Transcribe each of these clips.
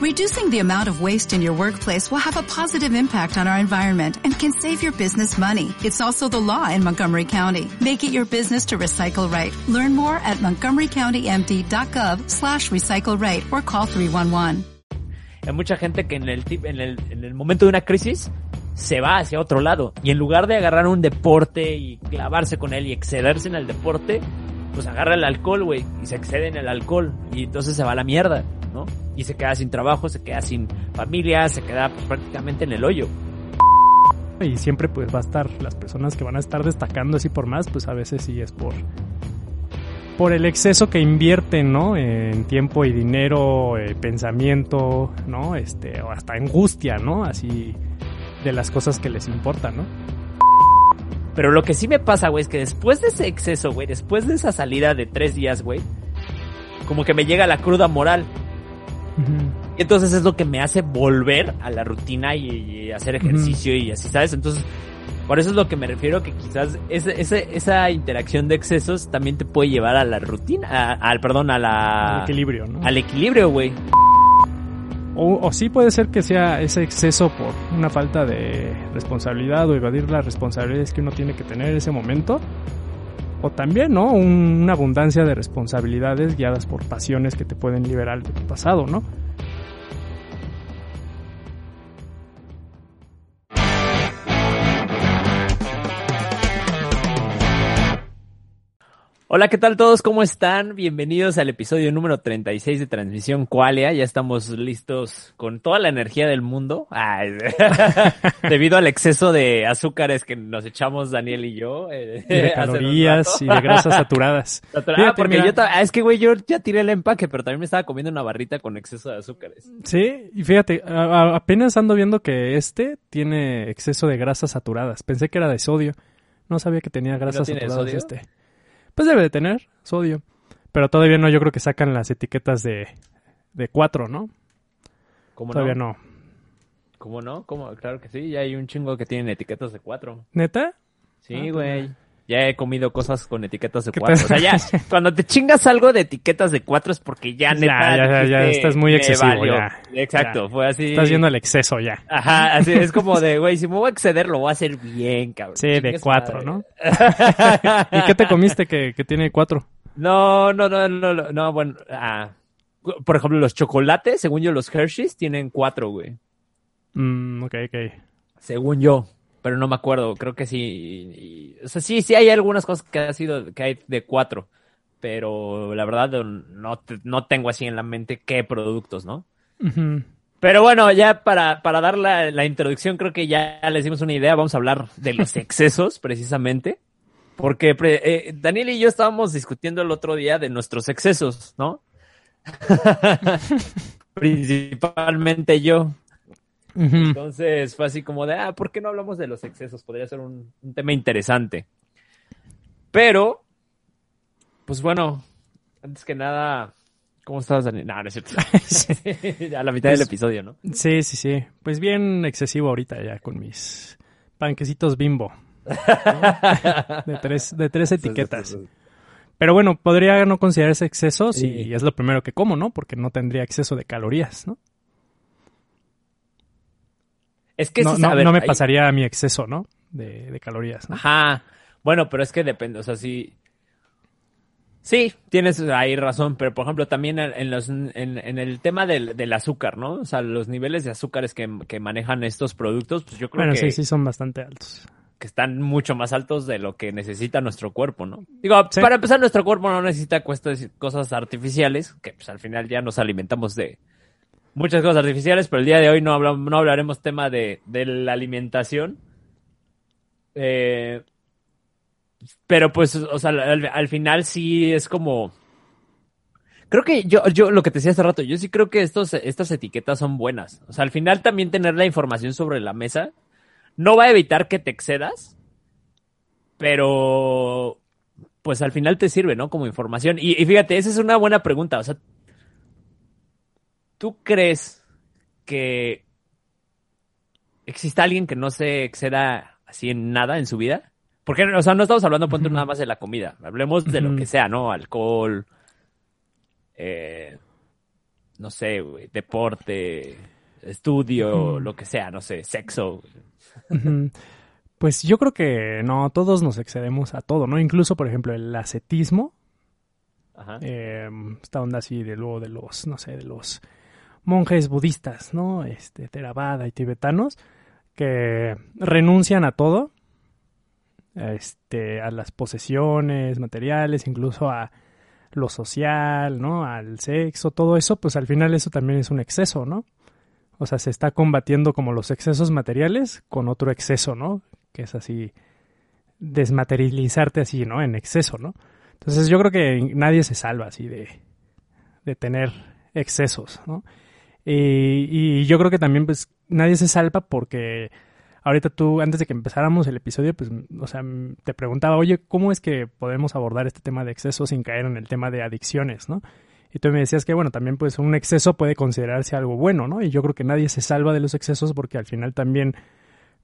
Reducing the amount of waste in your workplace will have a positive impact on our environment and can save your business money. It's also the law in Montgomery County. Make it your business to recycle right. Learn more at montgomerycountymd.gov slash recycle right or call 311. Hay mucha gente que en el, en, el, en el momento de una crisis se va hacia otro lado y en lugar de agarrar un deporte y clavarse con él y excederse en el deporte, pues agarra el alcohol, güey, y se excede en el alcohol y entonces se va a la mierda, ¿no? Y se queda sin trabajo, se queda sin familia, se queda pues, prácticamente en el hoyo. Y siempre pues va a estar las personas que van a estar destacando así por más, pues a veces sí es por por el exceso que invierten, ¿no? En tiempo y dinero, eh, pensamiento, ¿no? Este, o hasta angustia, ¿no? Así de las cosas que les importan, ¿no? Pero lo que sí me pasa, güey, es que después de ese exceso, güey, después de esa salida de tres días, güey, como que me llega la cruda moral. Y entonces es lo que me hace volver a la rutina y, y hacer ejercicio y así, ¿sabes? Entonces, por eso es lo que me refiero que quizás ese, ese- esa interacción de excesos también te puede llevar a la rutina, a- al, perdón, a la... Al equilibrio, ¿no? Al equilibrio, güey. O, o sí puede ser que sea ese exceso por una falta de responsabilidad o evadir las responsabilidades que uno tiene que tener en ese momento. O también, ¿no? Un- una abundancia de responsabilidades guiadas por pasiones que te pueden liberar de tu pasado, ¿no? Hola, ¿qué tal todos? ¿Cómo están? Bienvenidos al episodio número 36 de Transmisión Qualia. Ya estamos listos con toda la energía del mundo. Ay, debido al exceso de azúcares que nos echamos Daniel y yo. eh, Y de calorías y de grasas saturadas. Ah, porque mira. yo ah, es que güey, yo ya tiré el empaque, pero también me estaba comiendo una barrita con exceso de azúcares. Sí, y fíjate, apenas ando viendo que este tiene exceso de grasas saturadas. Pensé que era de sodio. No sabía que tenía grasas saturadas sodio? este. Pues debe de tener sodio. Pero todavía no, yo creo que sacan las etiquetas de, de 4, ¿no? ¿Cómo Todavía no? no. ¿Cómo no? ¿Cómo? Claro que sí, ya hay un chingo que tienen etiquetas de cuatro. ¿Neta? Sí, Ah, pues güey. Ya he comido cosas con etiquetas de ¿Qué cuatro. O sea, ya, cuando te chingas algo de etiquetas de cuatro es porque ya, Ya, neta. ya, ya, ya, dijiste, estás muy "Me excesivo, valió". ya. Exacto, Ya. fue así. Estás viendo el exceso ya. Ajá, así es como de, güey, si me voy a exceder, lo voy a hacer bien, cabrón. Sí, de Chingue su 4, madre. ¿no? ¿Y qué te comiste que, tiene 4? No, no, no, no, no, no, bueno, ah, por ejemplo, los chocolates, según yo, los Hershey's tienen cuatro, güey. Mm, ok, ok. Según yo, pero no me acuerdo, creo que sí. y- y- o sea, sí, sí hay algunas cosas que ha sido, que hay de cuatro, pero la verdad no, te- no tengo así en la mente qué productos, ¿no? Pero bueno, ya para, para dar la, la introducción, creo que ya les dimos una idea. Vamos a hablar de los excesos, precisamente. Porque eh, Daniel y yo estábamos discutiendo el otro día de nuestros excesos, ¿no? Principalmente yo. Entonces fue así como de, ah, ¿por qué no hablamos de los excesos? Podría ser un, un tema interesante. Pero, pues bueno, antes que nada, ¿cómo estás, Daniel? No, no es cierto. a la mitad del Pues- episodio, ¿no? Sí, sí, sí. Pues bien excesivo ahorita ya con mis panquecitos bimbo. ¿no? De tres, de tres etiquetas. Pero bueno, podría no considerarse exceso si Sí. es lo primero que como, ¿no? Porque no tendría exceso de calorías, ¿no? Es que no, no- me pasaría mi exceso, ¿no? De, de calorías, ¿no? Ajá. Bueno, pero es que depende, o sea, sí. Sí, tienes ahí razón, pero por ejemplo también en, los, en, en el tema del, del azúcar, ¿no? O sea, los niveles de azúcares que, que manejan estos productos, pues yo creo Bueno, que, sí, sí, son bastante altos. que están mucho más altos de lo que necesita nuestro cuerpo, ¿no? Digo, Sí. para empezar, nuestro cuerpo no necesita cuestas- cosas artificiales, que pues al final ya nos alimentamos de muchas cosas artificiales, pero el día de hoy no, habla- no hablaremos tema de, de la alimentación. Eh, pero pues, o sea, al, al final sí es como... Creo que yo, yo, lo que te decía hace rato, yo sí creo que estos, estas etiquetas son buenas. O sea, al final también tener la información sobre la mesa no va a evitar que te excedas, pero pues al final te sirve, ¿no? Como información. Y, y fíjate, esa es una buena pregunta. O sea, ¿tú crees que exista alguien que no se exceda así en nada en su vida? Porque, o sea, no estamos hablando, ponte nada más de la comida. Hablemos de lo que sea, ¿no? Alcohol, eh, no sé, güey, deporte, estudio, lo que sea, no sé, sexo. Pues yo creo que no, todos nos excedemos a todo, ¿no? Incluso, por ejemplo, el ascetismo, Ajá. Em, esta onda así de luego de los, no sé, de los monjes budistas, ¿no? Este, Theravada y tibetanos, que renuncian a todo, este, a las posesiones materiales, incluso a lo social, ¿no? Al sexo, todo eso, pues al final eso también es un exceso, ¿no? O sea, se está combatiendo como los excesos materiales con otro exceso, ¿no? Que es así, desmaterializarte así, ¿no? En exceso, ¿no? Entonces yo creo que nadie se salva así de, de tener excesos, ¿no? Y, y yo creo que también pues nadie se salva porque ahorita tú, antes de que empezáramos el episodio, pues, o sea, te preguntaba, oye, ¿cómo es que podemos abordar este tema de exceso sin caer en el tema de adicciones, ¿no? Y tú me decías que, bueno, también pues un exceso puede considerarse algo bueno, ¿no? Y yo creo que nadie se salva de los excesos porque al final también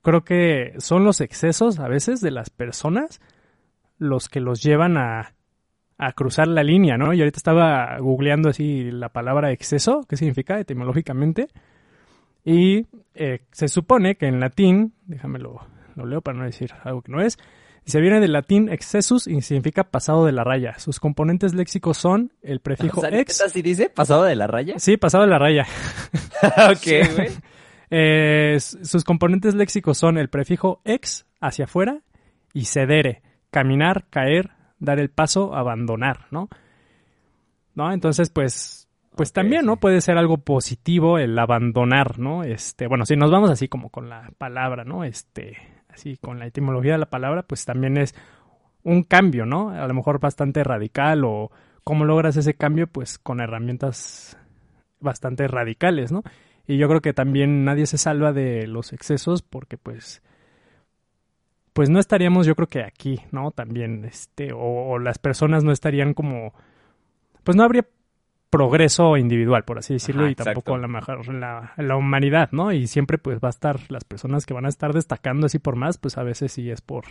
creo que son los excesos a veces de las personas los que los llevan a, a cruzar la línea, ¿no? Y ahorita estaba googleando así la palabra exceso, ¿qué significa etimológicamente? Y eh, se supone que en latín, déjame lo, leo para no decir algo que no es, se viene del latín excessus y significa pasado de la raya. Sus componentes léxicos son el prefijo ex. ¿Así dice? ¿Pasado de la raya? Sí, pasado de la raya. ok, güey. Eh, sus componentes léxicos son el prefijo ex hacia afuera y cedere, caminar, caer, dar el paso, abandonar, ¿no? ¿No? Entonces, pues pues también, ¿no? Puede ser algo positivo el abandonar, ¿no? Este, bueno, si nos vamos así como con la palabra, ¿no? Este, así con la etimología de la palabra, pues también es un cambio, ¿no? A lo mejor bastante radical o cómo logras ese cambio, pues con herramientas bastante radicales, ¿no? Y yo creo que también nadie se salva de los excesos porque pues pues no estaríamos yo creo que aquí, ¿no? También este o, o las personas no estarían como pues no habría progreso individual, por así decirlo, y tampoco la, mejor, la, la, humanidad, ¿no? Y siempre pues va a estar, las personas que van a estar destacando así por más, pues a veces sí es por,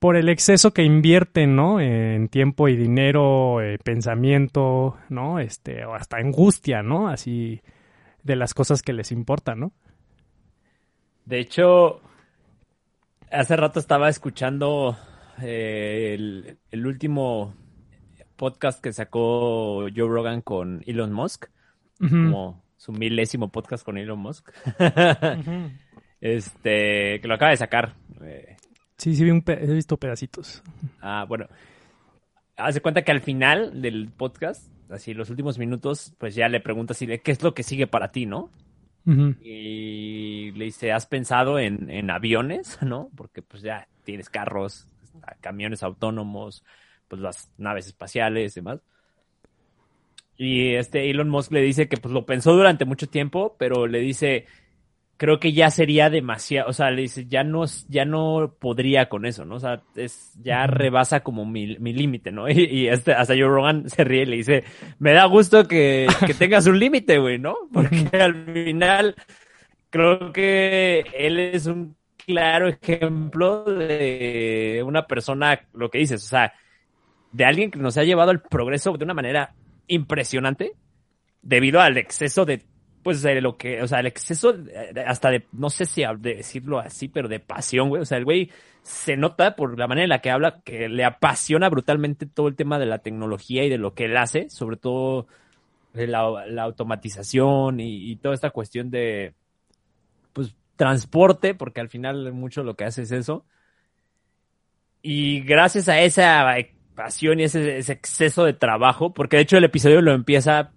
por el exceso que invierten, ¿no? En tiempo y dinero, eh, pensamiento, ¿no? Este, o hasta angustia, ¿no? Así de las cosas que les importan, ¿no? De hecho, hace rato estaba escuchando eh, el, el último podcast que sacó Joe Rogan con Elon Musk, como su milésimo podcast con Elon Musk. Este, que lo acaba de sacar. Eh. Sí, sí, he visto pedacitos. Ah, bueno. Hace cuenta que al final del podcast, así los últimos minutos, pues ya le pregunta así, ¿qué es lo que sigue para ti, no? Y le dice, ¿has pensado en, en aviones, no? Porque pues ya tienes carros, camiones autónomos, pues las naves espaciales y demás. Y este Elon Musk le dice que pues lo pensó durante mucho tiempo, pero le dice, creo que ya sería demasiado, o sea, le dice, ya no, ya no podría con eso, ¿no? O sea, es, ya rebasa como mi, mi límite, ¿no? Y, este, hasta Joe Rogan se ríe y le dice, me da gusto que, que tengas un límite, güey, ¿no? Porque al final creo que él es un claro ejemplo de una persona, lo que dices, o sea, de alguien que nos ha llevado al progreso de una manera impresionante debido al exceso de pues lo que, o sea, el exceso hasta de, no sé si de decirlo así, pero de pasión, güey. O sea, el güey se nota por la manera en la que habla que le apasiona brutalmente todo el tema de la tecnología y de lo que él hace, sobre todo la, automatización y, toda esta cuestión de, pues, transporte, porque al final mucho lo que hace es eso. Y gracias a esa pasión y ese, exceso de trabajo, porque de hecho el episodio lo empieza,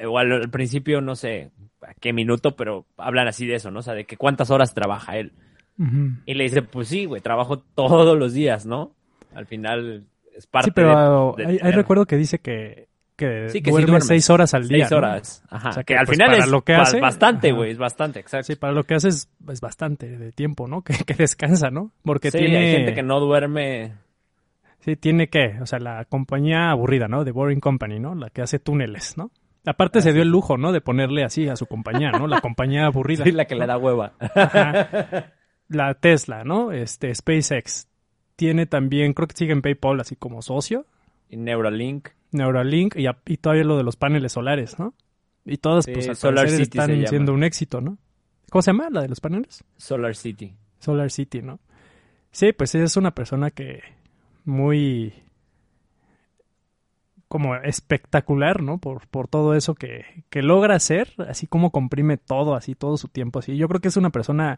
igual al, principio, no sé a qué minuto, pero hablan así de eso, ¿no? O sea, de que cuántas horas trabaja él. Y le dice, pues sí, güey, trabajo todos los días, ¿no? Al final es parte Sí, pero hay, recuerdo que dice que, que, duerme seis horas al día. Seis horas, ajá. O sea, que, al pues, final es lo que hace, bastante, güey, es bastante, exacto. Sí, para lo que hace es, bastante de tiempo, ¿no? Que, que descansa, ¿no? Porque sí, tiene... hay gente que no duerme Sí, tiene que, o sea, la compañía aburrida, ¿no? The Boring Company, ¿no? La que hace túneles, ¿no? Aparte se dio el lujo, ¿no? De ponerle así a su compañía, ¿no? La compañía aburrida. Sí, la que le da hueva. La Tesla, ¿no? Este, SpaceX. Tiene también, creo que sigue en PayPal así como socio. Y Neuralink. Neuralink y, y todavía lo de los paneles solares, ¿no? Y todas, Sí, pues, al Solar City están siendo un éxito, ¿no? ¿Cómo se llama la de los paneles? Solar City. Solar City, ¿no? Sí, pues es una persona que muy como espectacular, ¿no? Por, por todo eso que, que logra hacer, así como comprime todo, así todo su tiempo, así. Yo creo que es una persona,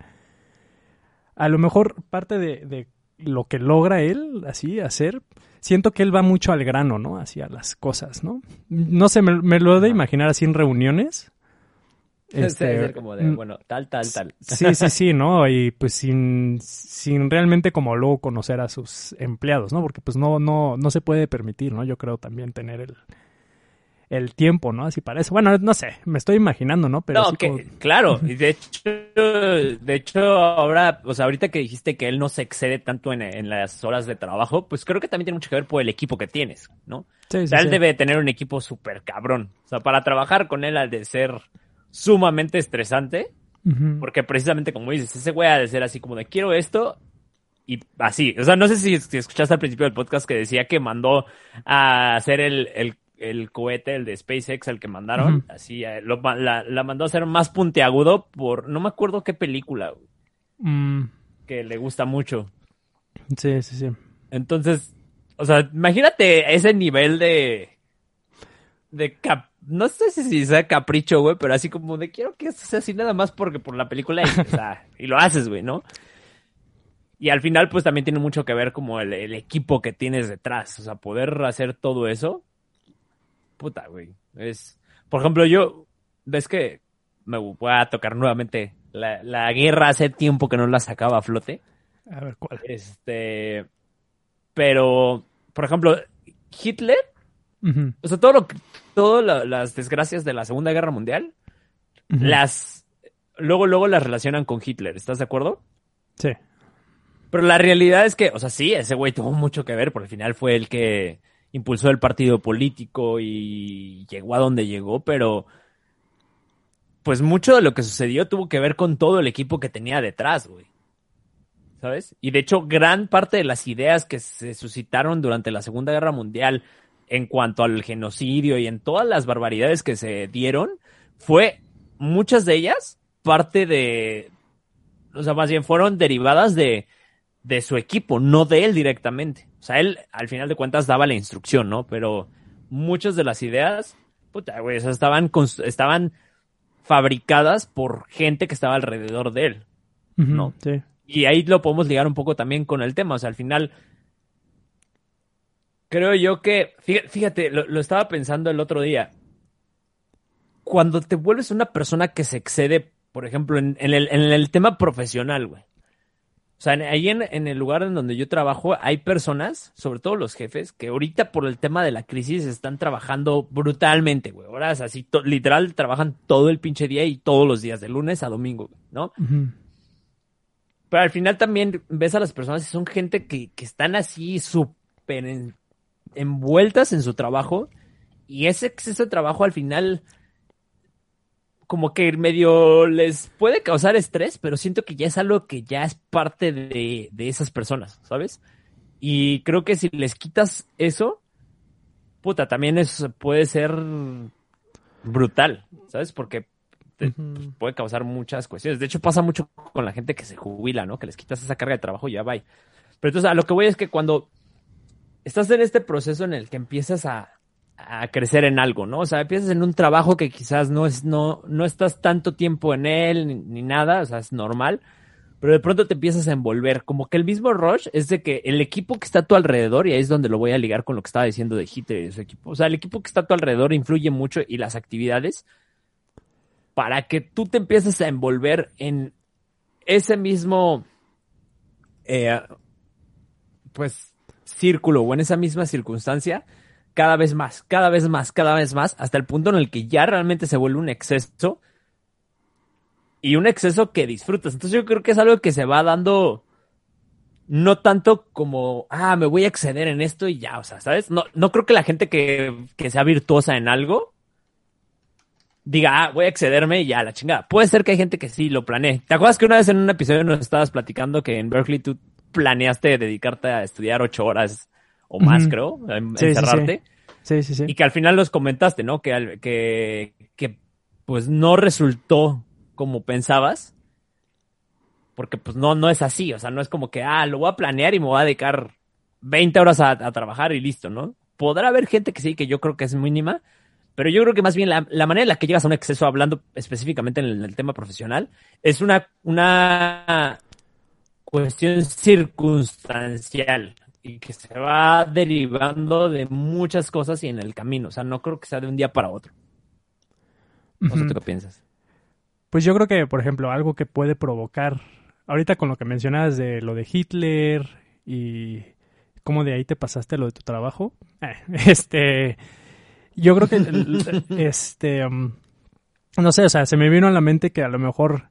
a lo mejor parte de, de lo que logra él, así, hacer, siento que él va mucho al grano, ¿no? Hacia las cosas, ¿no? No sé, me, me lo he de imaginar así en reuniones. Este, como de, mm, bueno, tal, tal, tal. Sí, sí, sí, ¿no? Y pues sin, sin realmente como luego conocer a sus empleados, ¿no? Porque pues no, no, no se puede permitir, ¿no? Yo creo también tener el, el tiempo, ¿no? Así para eso. Bueno, no sé, me estoy imaginando, ¿no? Pero no, que, como- claro, y de hecho, de hecho, ahora, o sea, ahorita que dijiste que él no se excede tanto en, en las horas de trabajo, pues creo que también tiene mucho que ver por el equipo que tienes, ¿no? Sí, O sí, sea, él sí. debe tener un equipo súper cabrón. O sea, para trabajar con él ha de ser sumamente estresante, porque precisamente como dices, ese güey ha de ser así como de quiero esto y así. O sea, no sé si, si escuchaste al principio del podcast que decía que mandó a hacer el, el, el cohete, el de SpaceX, el que mandaron, así, eh, lo la, la mandó a hacer más puntiagudo por, no me acuerdo qué película, Mm, que le gusta mucho. sí, sí, sí. Entonces, o sea, imagínate ese nivel de. de cap. No sé si sea capricho, güey, pero así como de quiero que esto sea así nada más porque por la película y, o sea, y lo haces, güey, ¿no? Y al final, pues también tiene mucho que ver como el, el equipo que tienes detrás. O sea, poder hacer todo eso. Puta, güey. Es. Por ejemplo, yo. ¿Ves que me voy a tocar nuevamente la, la guerra hace tiempo que no la sacaba a flote? A ver, ¿cuál? Este. Pero, por ejemplo, Hitler, o sea, todo lo que- todas la- las desgracias de la Segunda Guerra Mundial, las. Luego, luego las relacionan con Hitler, ¿estás de acuerdo? Sí. Pero la realidad es que, o sea, sí, ese güey tuvo mucho que ver, porque al final fue el que impulsó el partido político y llegó a donde llegó, pero pues mucho de lo que sucedió tuvo que ver con todo el equipo que tenía detrás, güey. ¿Sabes? Y de hecho, gran parte de las ideas que se suscitaron durante la Segunda Guerra Mundial en cuanto al genocidio y en todas las barbaridades que se dieron, fue muchas de ellas parte de, o sea, más bien fueron derivadas de, de su equipo, no de él directamente. O sea, él al final de cuentas daba la instrucción, ¿no? Pero muchas de las ideas, puta, güey, o sea, estaban, estaban fabricadas por gente que estaba alrededor de él. No. Sí. Y ahí lo podemos ligar un poco también con el tema. O sea, al final, creo yo que, fíjate, lo, lo estaba pensando el otro día. Cuando te vuelves una persona que se excede, por ejemplo, en, en el, en el tema profesional, güey. O sea, en- ahí en, el lugar en donde yo trabajo hay personas, sobre todo los jefes, que ahorita por el tema de la crisis están trabajando brutalmente, güey. Horas así, to- literal, trabajan todo el pinche día y todos los días, de lunes a domingo, güey, ¿no? Pero al final también ves a las personas y son gente que, que están así súper en- envueltas en su trabajo. Y ese exceso de trabajo al final como que medio les puede causar estrés, pero siento que ya es algo que ya es parte de, de esas personas, ¿sabes? Y creo que si les quitas eso, puta, también eso puede ser brutal, ¿sabes? Porque te- Ujú. puede causar muchas cuestiones. De hecho, pasa mucho con la gente que se jubila, ¿no? Que les quitas esa carga de trabajo y ya va. Pero entonces, a lo que voy es que cuando estás en este proceso en el que empiezas a, a crecer en algo, ¿no? O sea, empiezas en un trabajo que quizás no es, no, no estás tanto tiempo en él ni, nada, o sea, es normal. Pero de pronto te empiezas a envolver. Como que el mismo rush es de que el equipo que está a tu alrededor, y ahí es donde lo voy a ligar con lo que estaba diciendo de Hitler y de su equipo. O sea, el equipo que está a tu alrededor influye mucho y las actividades para que tú te empieces a envolver en ese mismo, eh, pues, círculo o en esa misma circunstancia cada vez más, cada vez más, cada vez más, hasta el punto en el que ya realmente se vuelve un exceso y un exceso que disfrutas. Entonces yo creo que es algo que se va dando no tanto como, ah, me voy a exceder en esto y ya, o sea, ¿sabes? No, no creo que la gente que, que sea virtuosa en algo diga, ah, voy a excederme y ya, la chingada. Puede ser que hay gente que sí lo planee. ¿Te acuerdas que una vez en un episodio nos estabas platicando que en Berkeley tú planeaste dedicarte a estudiar ocho horas o más, creo, en- Sí, sí. encerrarte? Sí, sí, sí. Y que al final los comentaste, ¿no? Que, que, que pues no resultó como pensabas, porque pues no, no es así, o sea, no es como que, ah, lo voy a planear y me voy a dedicar 20 horas a, trabajar y listo, ¿no? Podrá haber gente que sí, que yo creo que es mínima, pero yo creo que más bien la, manera en la que llegas a un exceso, hablando específicamente en el, tema profesional, es una, una cuestión circunstancial y que se va derivando de muchas cosas y en el camino. O sea, no creo que sea de un día para otro. No sé qué piensas. Pues yo creo que, por ejemplo, algo que puede provocar, ahorita con lo que mencionabas de lo de Hitler y cómo de ahí te pasaste lo de tu trabajo, eh, este, yo creo que, este, um, no sé, o sea, se me vino a la mente que a lo mejor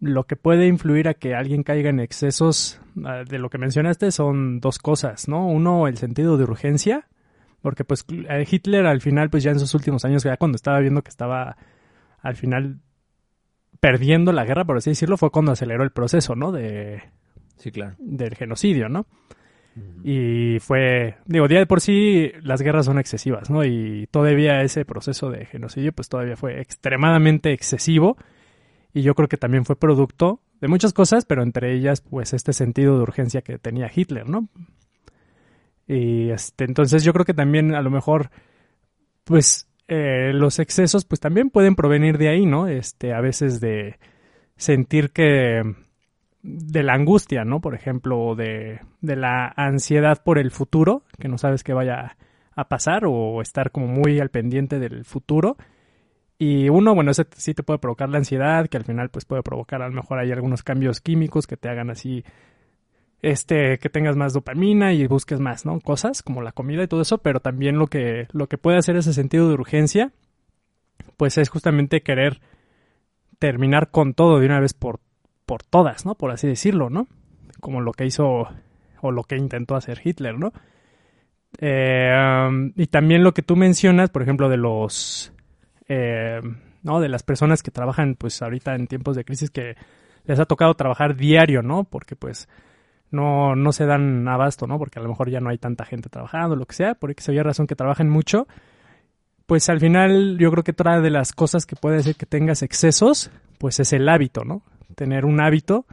lo que puede influir a que alguien caiga en excesos ah, de lo que mencionaste son dos cosas, ¿no? Uno, el sentido de urgencia, porque pues Hitler al final, pues ya en sus últimos años, ya cuando estaba viendo que estaba al final perdiendo la guerra, por así decirlo, fue cuando aceleró el proceso, ¿no? De, sí, claro. Del genocidio, ¿no? Y fue, digo, día de por sí las guerras son excesivas, ¿no? Y todavía ese proceso de genocidio, pues todavía fue extremadamente excesivo. Y yo creo que también fue producto de muchas cosas, pero entre ellas, pues este sentido de urgencia que tenía Hitler, ¿no? Y este, entonces yo creo que también a lo mejor, pues eh, los excesos pues también pueden provenir de ahí, ¿no? Este, a veces de sentir que de la angustia, ¿no? Por ejemplo, de, de la ansiedad por el futuro, que no sabes qué vaya a pasar o estar como muy al pendiente del futuro. Y uno, bueno, ese sí te puede provocar la ansiedad, que al final pues puede provocar a lo mejor hay algunos cambios químicos que te hagan así este, que tengas más dopamina y busques más, ¿no? Cosas como la comida y todo eso, pero también lo que, lo que puede hacer ese sentido de urgencia, pues es justamente querer terminar con todo de una vez por, por todas, ¿no? Por así decirlo, ¿no? Como lo que hizo o lo que intentó hacer Hitler, ¿no? Eh, y también lo que tú mencionas, por ejemplo, de los, eh, ¿no? De las personas que trabajan, pues ahorita en tiempos de crisis que les ha tocado trabajar diario, ¿no? Porque pues no, no se dan abasto, ¿no? Porque a lo mejor ya no hay tanta gente trabajando, lo que sea, por que se había razón que trabajen mucho. Pues al final yo creo que otra de las cosas que puede ser que tengas excesos, pues es el hábito, ¿no? Tener un hábito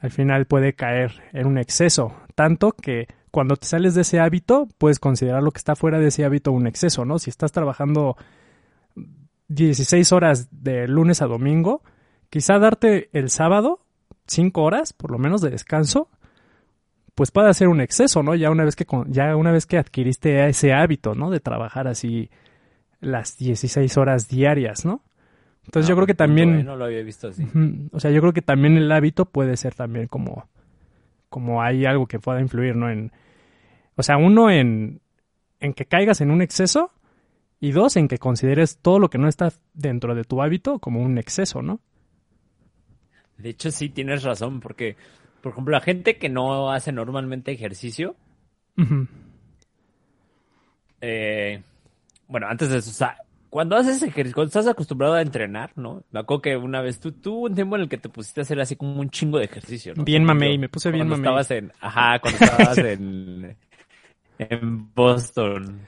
al final puede caer en un exceso, tanto que cuando te sales de ese hábito puedes considerar lo que está fuera de ese hábito un exceso, ¿no? Si estás trabajando 16 horas de lunes a domingo, quizá darte el sábado 5 horas por lo menos de descanso pues puede ser un exceso, ¿no? Ya una vez que ya una vez que adquiriste ese hábito, ¿no? De trabajar así las 16 horas diarias, ¿no? Entonces yo ah, creo que también ¿eh? no lo había visto así. o sea, yo creo que también el hábito puede ser también como como hay algo que pueda influir, ¿no? En o sea, uno en en que caigas en un exceso y dos en que consideres todo lo que no está dentro de tu hábito como un exceso, ¿no? De hecho sí tienes razón porque por ejemplo, la gente que no hace normalmente ejercicio. Eh, bueno, antes de eso, o sea, cuando haces ejercicio, cuando estás acostumbrado a entrenar, ¿no? Me acuerdo que una vez tú tuvo un tiempo en el que te pusiste a hacer así como un chingo de ejercicio, ¿no? Bien mamey, me puse bien mamey. Estabas en, ajá, cuando estabas en, en Boston.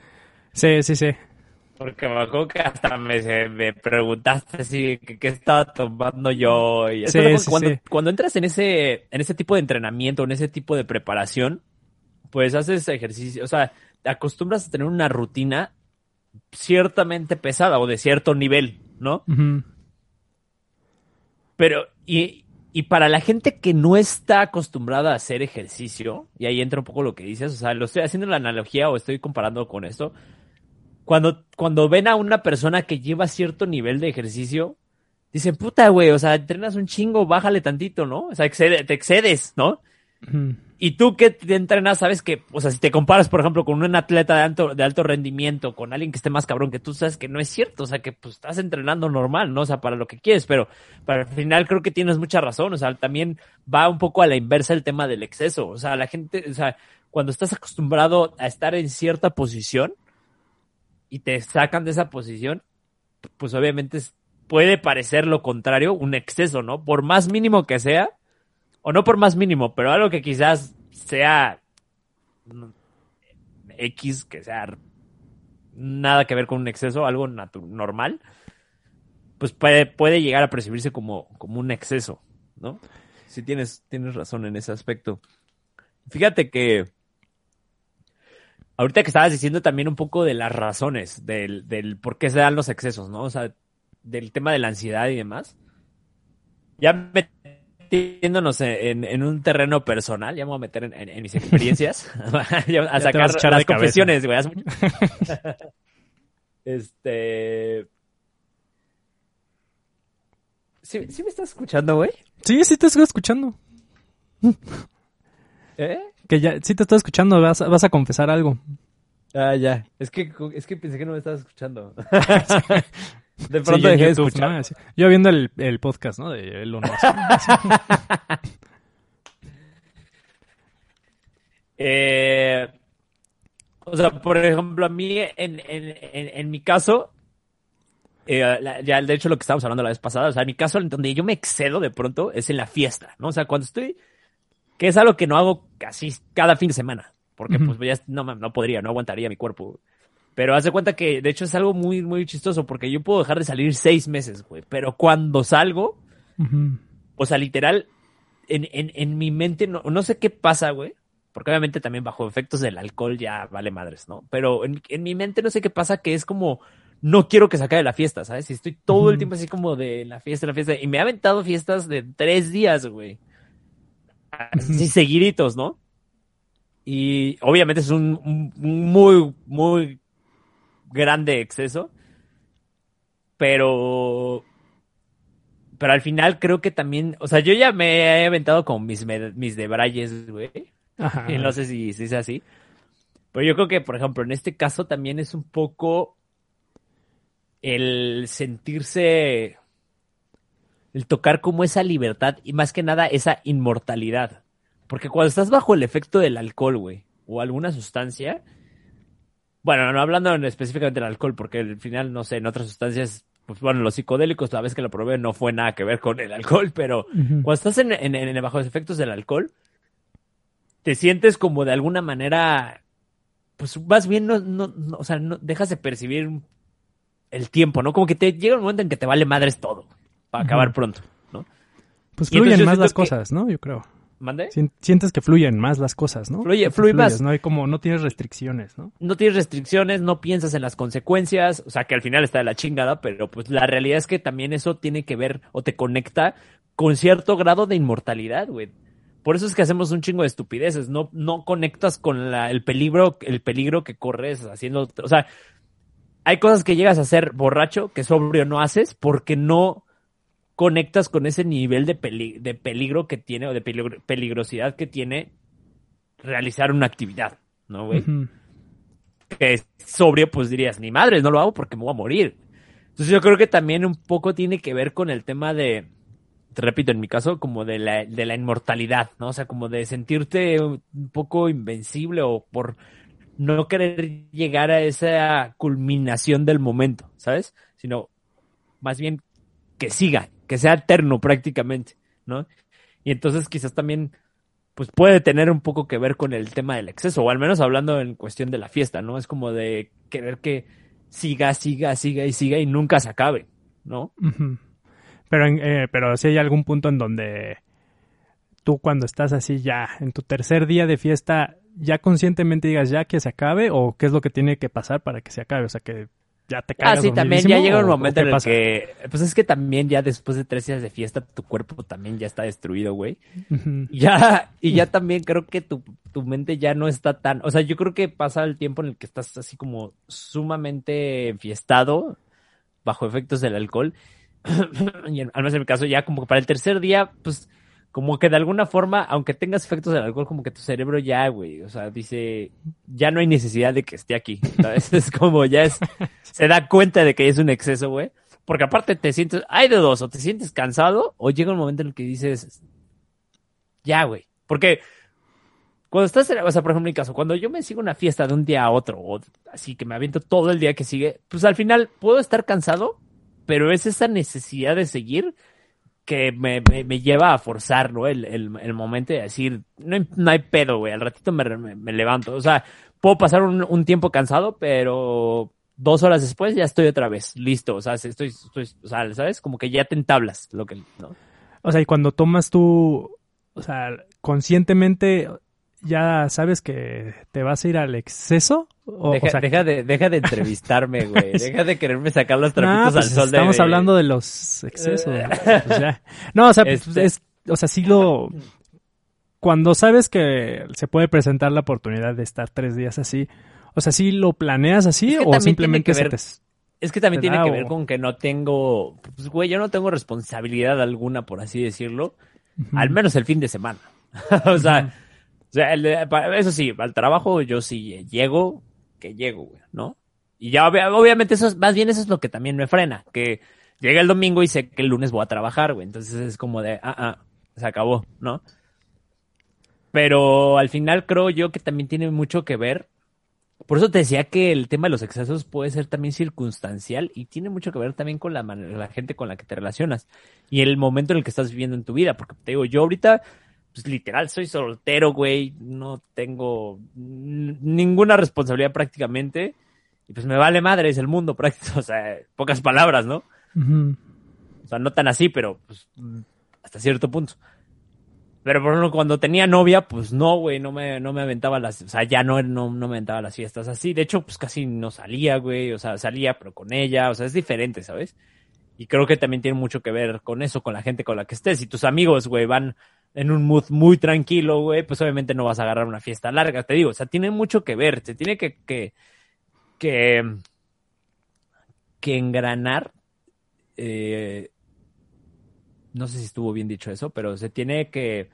Sí, sí, sí. Porque me acuerdo que hasta me, me preguntaste si qué estaba tomando yo. Y cuando, cuando entras en ese, en ese tipo de entrenamiento, en ese tipo de preparación, pues haces ejercicio, o sea, te acostumbras a tener una rutina ciertamente pesada o de cierto nivel, ¿no? Pero, y, y para la gente que no está acostumbrada a hacer ejercicio, y ahí entra un poco lo que dices, o sea, lo estoy haciendo la analogía o estoy comparando con esto, cuando, cuando ven a una persona que lleva cierto nivel de ejercicio, dicen, puta, güey, o sea, entrenas un chingo, bájale tantito, ¿no? O sea, te excedes, ¿no? Y tú que te entrenas, sabes que, o sea, si te comparas, por ejemplo, con un atleta de alto, de alto rendimiento, con alguien que esté más cabrón que tú, sabes que no es cierto, o sea, que pues estás entrenando normal, ¿no? O sea, para lo que quieres, pero para el final creo que tienes mucha razón, o sea, también va un poco a la inversa el tema del exceso, o sea, la gente, o sea, cuando estás acostumbrado a estar en cierta posición, y te sacan de esa posición, pues obviamente puede parecer lo contrario, un exceso, ¿no? Por más mínimo que sea, o no por más mínimo, pero algo que quizás sea X, que sea nada que ver con un exceso, algo normal, pues puede, puede llegar a percibirse como, como un exceso, ¿no? Sí tienes, tienes razón en ese aspecto. Fíjate que ahorita que estabas diciendo también un poco de las razones del, del por qué se dan los excesos, ¿no? O sea, del tema de la ansiedad y demás. Ya metiéndonos en, en un terreno personal, ya me voy a meter en, en, mis experiencias, a sacar las confesiones, güey. este... ¿Sí, ¿Sí, me estás escuchando, güey? Sí, sí te estoy escuchando. ¿Eh? Que ya, sí te estoy escuchando, vas, vas a confesar algo. Ah, ya. Es que, es que pensé que no me estabas escuchando. De pronto sí, dejé de escuchar. ¿no? Yo viendo el, el, podcast, ¿no? De Elon Musk. eh, o sea, por ejemplo, a mí, en, en, en, en mi caso, eh, la, ya de hecho lo que estábamos hablando la vez pasada, o sea, en mi caso, en donde yo me excedo de pronto es en la fiesta, ¿no? O sea, cuando estoy, que es algo que no hago casi cada fin de semana, porque uh -huh. pues ya no, no podría, no aguantaría mi cuerpo. Pero haz de cuenta que, de hecho, es algo muy, muy chistoso, porque yo puedo dejar de salir seis meses, güey. Pero cuando salgo, uh -huh. o sea, literal, en, en, en mi mente, no, no sé qué pasa, güey. Porque obviamente también bajo efectos del alcohol ya vale madres, ¿no? Pero en, en mi mente no sé qué pasa, que es como, no quiero que se acabe la fiesta, ¿sabes? Y estoy todo uh -huh. el tiempo así como de la fiesta, la fiesta. Y me ha aventado fiestas de tres días, güey. Así seguiditos, ¿no? Y obviamente es un, un muy, muy grande exceso. Pero. Pero al final creo que también. O sea, yo ya me he aventado con mis, mis debrayes, güey. Y no sé si, si es así. Pero yo creo que, por ejemplo, en este caso también es un poco el sentirse. El tocar como esa libertad y más que nada esa inmortalidad. Porque cuando estás bajo el efecto del alcohol, güey, o alguna sustancia, bueno, no hablando específicamente del alcohol, porque al final, no sé, en otras sustancias, pues bueno, los psicodélicos, la vez que lo probé no fue nada que ver con el alcohol, pero uh -huh. cuando estás en, en, en, bajo los efectos del alcohol, te sientes como de alguna manera, pues más bien no, no, no o sea, no dejas de percibir el tiempo, ¿no? Como que te llega un momento en que te vale madres todo, para acabar uh -huh. pronto, ¿no? Pues fluyen más las cosas, ¿no? Yo creo. ¿Mande? Sientes que fluyen más las cosas, ¿no? Fluye, fluye más. No hay como, no tienes restricciones, ¿no? No tienes restricciones, no piensas en las consecuencias, o sea que al final está de la chingada, pero pues la realidad es que también eso tiene que ver o te conecta con cierto grado de inmortalidad, güey. Por eso es que hacemos un chingo de estupideces, no, no conectas con la, el peligro, el peligro que corres haciendo, o sea, hay cosas que llegas a ser borracho que sobrio no haces porque no conectas con ese nivel de, peli de peligro que tiene o de peligro peligrosidad que tiene realizar una actividad, ¿no, güey? Uh -huh. Que sobrio, pues dirías, ni madre, no lo hago porque me voy a morir. Entonces yo creo que también un poco tiene que ver con el tema de, te repito, en mi caso, como de la, de la inmortalidad, ¿no? O sea, como de sentirte un poco invencible o por no querer llegar a esa culminación del momento, ¿sabes? Sino más bien que siga, que sea eterno prácticamente, ¿no? Y entonces quizás también, pues puede tener un poco que ver con el tema del exceso, o al menos hablando en cuestión de la fiesta, ¿no? Es como de querer que siga, siga, siga y siga y nunca se acabe, ¿no? Pero, eh, pero si hay algún punto en donde tú cuando estás así ya en tu tercer día de fiesta, ya conscientemente digas ya que se acabe o qué es lo que tiene que pasar para que se acabe, o sea que ya te cagas Ah, sí, también ya llega un momento en el pasa? que, pues es que también ya después de tres días de fiesta tu cuerpo también ya está destruido, güey. Uh -huh. Ya, y ya también creo que tu, tu mente ya no está tan, o sea, yo creo que pasa el tiempo en el que estás así como sumamente enfiestado, bajo efectos del alcohol, y al menos en mi caso ya como que para el tercer día, pues como que de alguna forma, aunque tengas efectos del alcohol, como que tu cerebro ya, güey, o sea, dice, ya no hay necesidad de que esté aquí, ¿sabes? es como ya es, se da cuenta de que es un exceso, güey. Porque aparte te sientes, hay de dos, o te sientes cansado, o llega un momento en el que dices, ya, güey. Porque cuando estás, o sea, por ejemplo, en mi caso, cuando yo me sigo una fiesta de un día a otro, o así que me aviento todo el día que sigue, pues al final puedo estar cansado, pero es esa necesidad de seguir que me, me, lleva a forzar, ¿no? El, el, el momento de decir, no hay, no hay pedo, güey, al ratito me, me, me, levanto. O sea, puedo pasar un, un, tiempo cansado, pero dos horas después ya estoy otra vez, listo, o sea, estoy, estoy o sea, ¿sabes? Como que ya te entablas lo que, ¿no? O sea, y cuando tomas tú, o sea, conscientemente ya sabes que te vas a ir al exceso. O, deja, o sea, deja, de, deja de entrevistarme, güey. Deja de quererme sacar los trapitos nah, pues al sol. Estamos de, hablando de los excesos. pues ya. No, o sea, pues Este- es, o sea, sí lo... Cuando sabes que se puede presentar la oportunidad de estar tres días así, o sea, ¿sí lo planeas así Es que o simplemente que se ver- te... Es que también tiene que o- ver con que no tengo, pues, güey, yo no tengo responsabilidad alguna, por así decirlo, al menos el fin de semana. o sea, o el eso sí, al trabajo yo sí llego, que llego, güey, ¿no? Y ya obvia- obviamente eso es, más bien eso es lo que también me frena, que llega el domingo y sé que el lunes voy a trabajar, güey, entonces es como de, ah, ah, se acabó, ¿no? Pero al final creo yo que también tiene mucho que ver por eso te decía que el tema de los excesos puede ser también circunstancial y tiene mucho que ver también con la, la gente con la que te relacionas y el momento en el que estás viviendo en tu vida. Porque te digo, yo ahorita, pues literal, soy soltero, güey, no tengo ninguna responsabilidad prácticamente y pues me vale madre, es el mundo práctico, o sea, pocas palabras, ¿no? O sea, no tan así, pero pues hasta cierto punto. Pero por ejemplo, cuando tenía novia, pues no, güey, no me, no me aventaba las, o sea, ya no, no, no me aventaba las fiestas así. De hecho, pues casi no salía, güey, o sea, salía, pero con ella, o sea, es diferente, ¿sabes? Y creo que también tiene mucho que ver con eso, con la gente con la que estés. Si tus amigos, güey, van en un mood muy tranquilo, güey, pues obviamente no vas a agarrar una fiesta larga, te digo, o sea, tiene mucho que ver, se tiene que, que, que, engranar, eh, no sé si estuvo bien dicho eso, pero se tiene que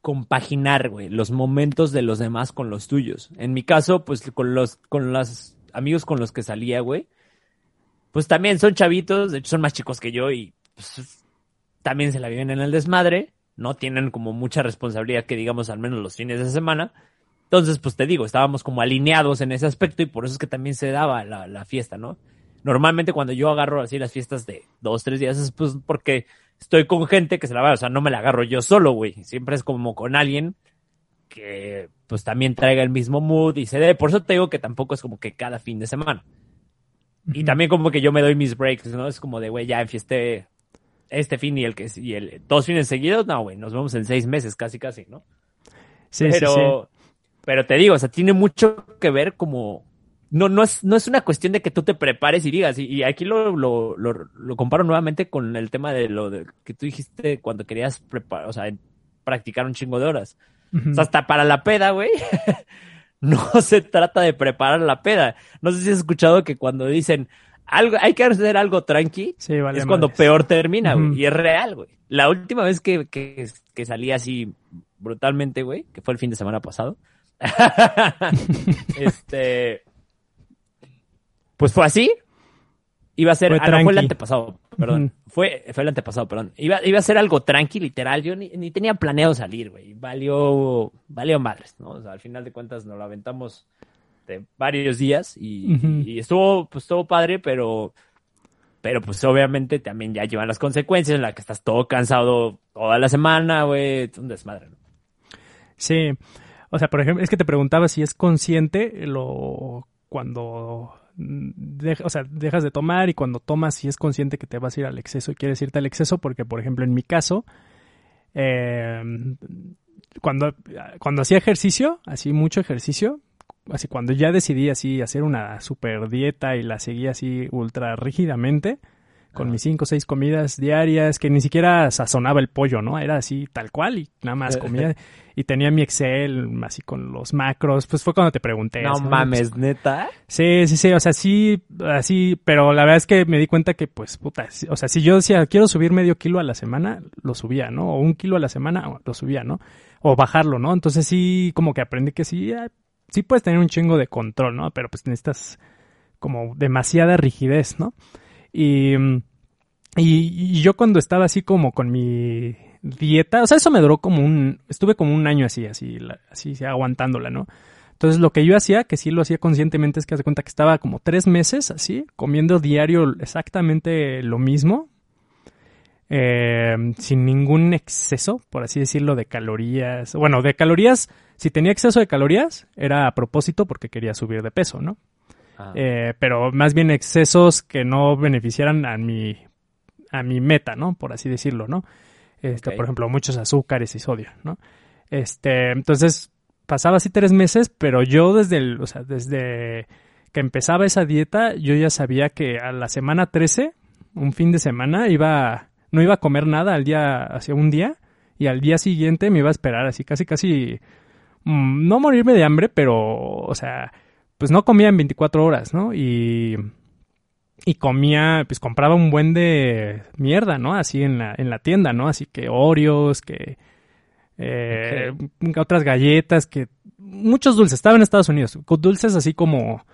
compaginar, güey, los momentos de los demás con los tuyos. En mi caso, pues con los, con los amigos con los que salía, güey, pues también son chavitos, de hecho son más chicos que yo y pues, también se la viven en el desmadre, no tienen como mucha responsabilidad que digamos al menos los fines de semana. Entonces, pues te digo, estábamos como alineados en ese aspecto y por eso es que también se daba la, la fiesta, ¿no? Normalmente cuando yo agarro así las fiestas de dos, tres días es pues porque estoy con gente que se la va, o sea, no me la agarro yo solo, güey. Siempre es como con alguien que pues también traiga el mismo mood y se dé. Por eso te digo que tampoco es como que cada fin de semana. Y también como que yo me doy mis breaks, ¿no? Es como de, güey, ya enfiesté este fin y el que y el dos fines seguidos, no, güey, nos vemos en seis meses, casi, casi, ¿no? Sí, sí, pero, sí. pero te digo, o sea, tiene mucho que ver como, no, no es, no es una cuestión de que tú te prepares y digas, y, y aquí lo, lo, lo, lo comparo nuevamente con el tema de lo de, que tú dijiste cuando querías preparar, o sea, practicar un chingo de horas. O sea, hasta para la peda, güey. no se trata de preparar la peda. No sé si has escuchado que cuando dicen algo, hay que hacer algo tranqui, Sí, vale es cuando madres. peor termina, güey. Y es real, güey. La última vez que, que, que salí así brutalmente, güey, que fue el fin de semana pasado. este. Pues fue así. Iba a ser. Fue ah, no, fue el antepasado, perdón. Fue, fue el antepasado, perdón. Iba, iba a ser algo tranqui, literal. Yo ni, ni tenía planeado salir, güey. Valió, valió madres, ¿no? O sea, al final de cuentas nos lo aventamos de varios días y, estuvo, pues estuvo padre, pero, pero pues obviamente también ya llevan las consecuencias en la que estás todo cansado toda la semana, güey. Es un desmadre, ¿no? Sí. O sea, por ejemplo, es que te preguntaba si es consciente lo cuando o sea, dejas de tomar y cuando tomas si es consciente que te vas a ir al exceso y quieres irte al exceso porque, por ejemplo, en mi caso, eh, cuando, cuando hacía ejercicio, así mucho ejercicio, así cuando ya decidí así hacer una super dieta y la seguía así ultra rígidamente, con mis cinco o seis comidas diarias, que ni siquiera sazonaba el pollo, ¿no? Era así tal cual y nada más comía. y tenía mi Excel así con los macros. Pues fue cuando te pregunté. No mames, Pues, neta. sí, sí, sí. O sea, sí, así, pero la verdad es que me di cuenta que, pues, puta, o sea, si yo decía, quiero subir medio kilo a la semana, lo subía, ¿no? O un kilo a la semana, lo subía, ¿no? O bajarlo, ¿no? Entonces sí, como que aprendí que sí, ah, sí puedes tener un chingo de control, ¿no? Pero pues necesitas como demasiada rigidez, ¿no? Y, mm, y, y yo cuando estaba así como con mi dieta, o sea, eso me duró como un, estuve como un año así, así, así aguantándola, ¿no? Entonces lo que yo hacía, que sí lo hacía conscientemente, es que hace cuenta que estaba como tres meses así, comiendo diario exactamente lo mismo, eh, sin ningún exceso, por así decirlo, de calorías. Bueno, de calorías, si tenía exceso de calorías, era a propósito porque quería subir de peso, ¿no? eh, pero más bien excesos que no beneficiaran a mi, a mi meta, ¿no? Por así decirlo, ¿no? Este. Por ejemplo, muchos azúcares y sodio, ¿no? Este, entonces, pasaba así tres meses, pero yo desde el, o sea, desde que empezaba esa dieta, yo ya sabía que a la semana 13, un fin de semana, iba, no iba a comer nada al día, hacia un día, y al día siguiente me iba a esperar así, casi, casi, mm, no morirme de hambre, pero, o sea, pues no comía en 24 horas, ¿no? Y, y comía, pues compraba un buen de mierda, ¿no? Así en la, en la tienda, ¿no? Así que Oreos, que eh, otras galletas, que muchos dulces. Estaba en Estados Unidos, con dulces así como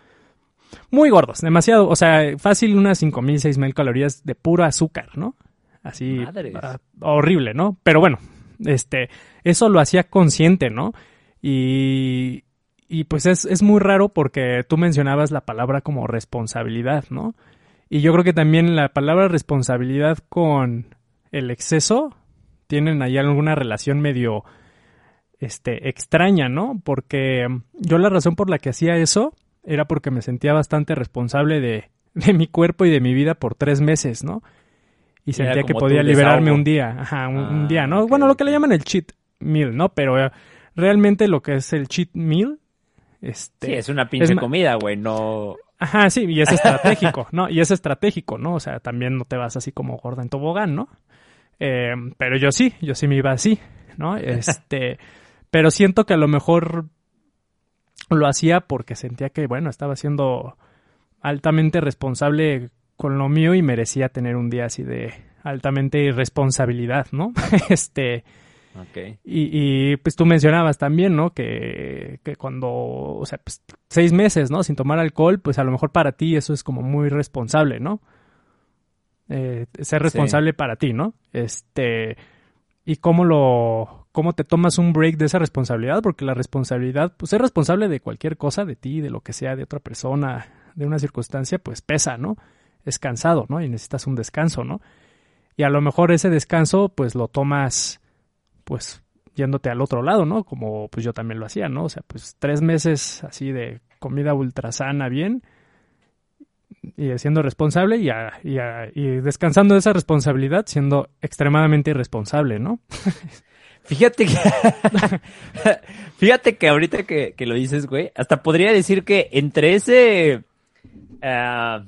muy gordos, demasiado, o sea, fácil unas 5000, 6000 calorías de puro azúcar, ¿no? Así ah, horrible, ¿no? Pero bueno, este, eso lo hacía consciente, ¿no? Y, y pues es, es muy raro porque tú mencionabas la palabra como responsabilidad, ¿no? Y yo creo que también la palabra responsabilidad con el exceso tienen ahí alguna relación medio este extraña, ¿no? Porque yo la razón por la que hacía eso era porque me sentía bastante responsable de, de mi cuerpo y de mi vida por tres meses, ¿no? Y sentía que podía liberarme desahogo. un día, ajá, un, un Ah, día, ¿no? bueno, lo que le llaman el cheat meal, ¿no? Pero realmente lo que es el cheat meal, este... Sí, es una pinche comida, güey, no... Ajá, sí, y es estratégico, ¿no? Y es estratégico, ¿no? O sea, también no te vas así como gorda en tobogán, ¿no? Eh, pero yo sí, yo sí me iba así, ¿no? Este, pero siento que a lo mejor lo hacía porque sentía que, bueno, estaba siendo altamente responsable con lo mío y merecía tener un día así de altamente irresponsabilidad, ¿no? este, Ok. y, y, pues tú mencionabas también, ¿no? Que, que cuando, o sea, pues seis meses, ¿no? Sin tomar alcohol, pues a lo mejor para ti eso es como muy responsable, ¿no? Eh, ser responsable para ti, ¿no? Este, y cómo lo, cómo te tomas un break de esa responsabilidad, porque la responsabilidad, pues ser responsable de cualquier cosa, de ti, de lo que sea, de otra persona, de una circunstancia, pues pesa, ¿no? Es cansado, ¿no? Y necesitas un descanso, ¿no? Y a lo mejor ese descanso, pues lo tomas pues yéndote al otro lado, ¿no? Como pues yo también lo hacía, ¿no? O sea, pues tres meses así de comida ultra sana bien y siendo responsable y, a- y, a- y descansando de esa responsabilidad siendo extremadamente irresponsable, ¿no? Fíjate que... Fíjate que ahorita que, que lo dices, güey, hasta podría decir que entre ese... ah,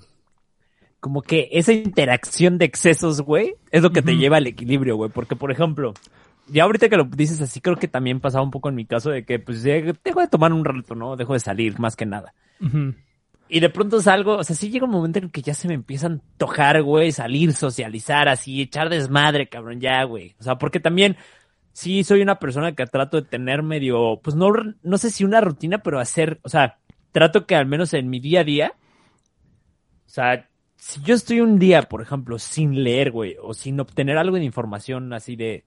como que esa interacción de excesos, güey, es lo que te lleva al equilibrio, güey. Porque, por ejemplo, ya ahorita que lo dices así, creo que también pasaba un poco en mi caso de que, pues, dejo de tomar un rato, ¿no? Dejo de salir, más que nada. Y de pronto salgo, o sea, sí llega un momento en que ya se me empieza a antojar, güey, salir, socializar, así, echar desmadre, cabrón, ya, güey. O sea, porque también, sí, soy una persona que trato de tener medio, pues no, no sé si una rutina, pero hacer, o sea, trato que al menos en mi día a día, o sea, si yo estoy un día, por ejemplo, sin leer, güey, o sin obtener algo de información así de,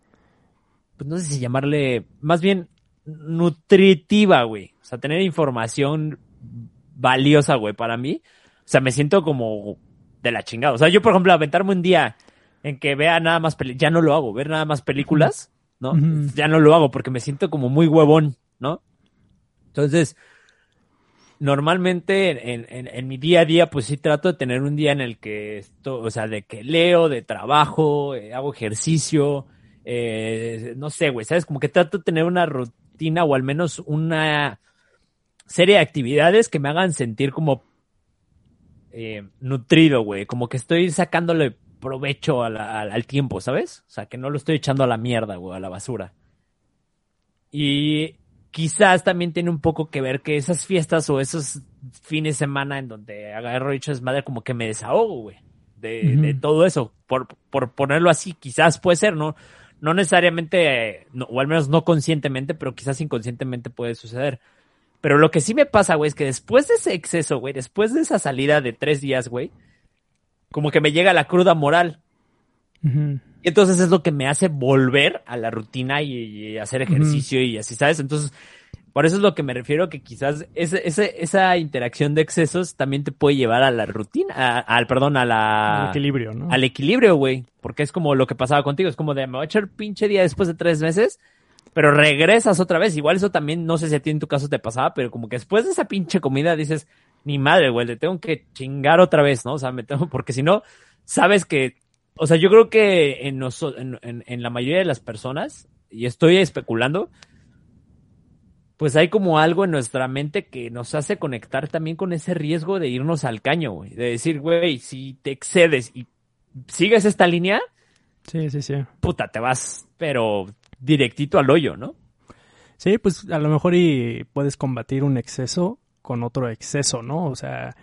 pues no sé si llamarle, más bien nutritiva, güey. O sea, tener información valiosa, güey, para mí. O sea, me siento como de la chingada. O sea, yo, por ejemplo, aventarme un día en que vea nada más películas, ya no lo hago, ver nada más películas, ¿no? Ya no lo hago porque me siento como muy huevón, ¿no? Entonces, normalmente en, en, en mi día a día, pues sí trato de tener un día en el que esto, o sea, de que leo, de trabajo, eh, hago ejercicio, eh, no sé, güey, ¿sabes? Como que trato de tener una rutina o al menos una serie de actividades que me hagan sentir como eh, nutrido, güey, como que estoy sacándole provecho a la- al, al tiempo, ¿sabes? O sea, que no lo estoy echando a la mierda, güey, a la basura. Y quizás también tiene un poco que ver que esas fiestas o esos fines de semana en donde agarro hecho desmadre como que me desahogo, güey. De, de todo eso. Por, por ponerlo así, quizás puede ser, ¿no? No necesariamente, no, o al menos no conscientemente, pero quizás inconscientemente puede suceder. Pero lo que sí me pasa, güey, es que después de ese exceso, güey, después de esa salida de tres días, güey, como que me llega la cruda moral. Y entonces es lo que me hace volver a la rutina y, y hacer ejercicio y así, ¿sabes? Entonces, por eso es lo que me refiero que quizás ese, ese, esa interacción de excesos también te puede llevar a la rutina, a- al, perdón, a la... Al equilibrio, ¿no? Al equilibrio, güey. Porque es como lo que pasaba contigo. Es como de, me voy a echar pinche día después de tres meses, pero regresas otra vez. Igual eso también, no sé si a ti en tu caso te pasaba, pero como que después de esa pinche comida dices, ni madre, güey, te tengo que chingar otra vez, ¿no? O sea, me tengo, porque si no, sabes que, o sea, yo creo que en, en, en la mayoría de las personas, y estoy especulando, pues hay como algo en nuestra mente que nos hace conectar también con ese riesgo de irnos al caño, güey. De decir, güey, si te excedes y sigues esta línea, sí, sí, sí. Puta, te vas, pero directito al hoyo, ¿no? Sí, pues a lo mejor y puedes combatir un exceso con otro exceso, ¿no? O sea,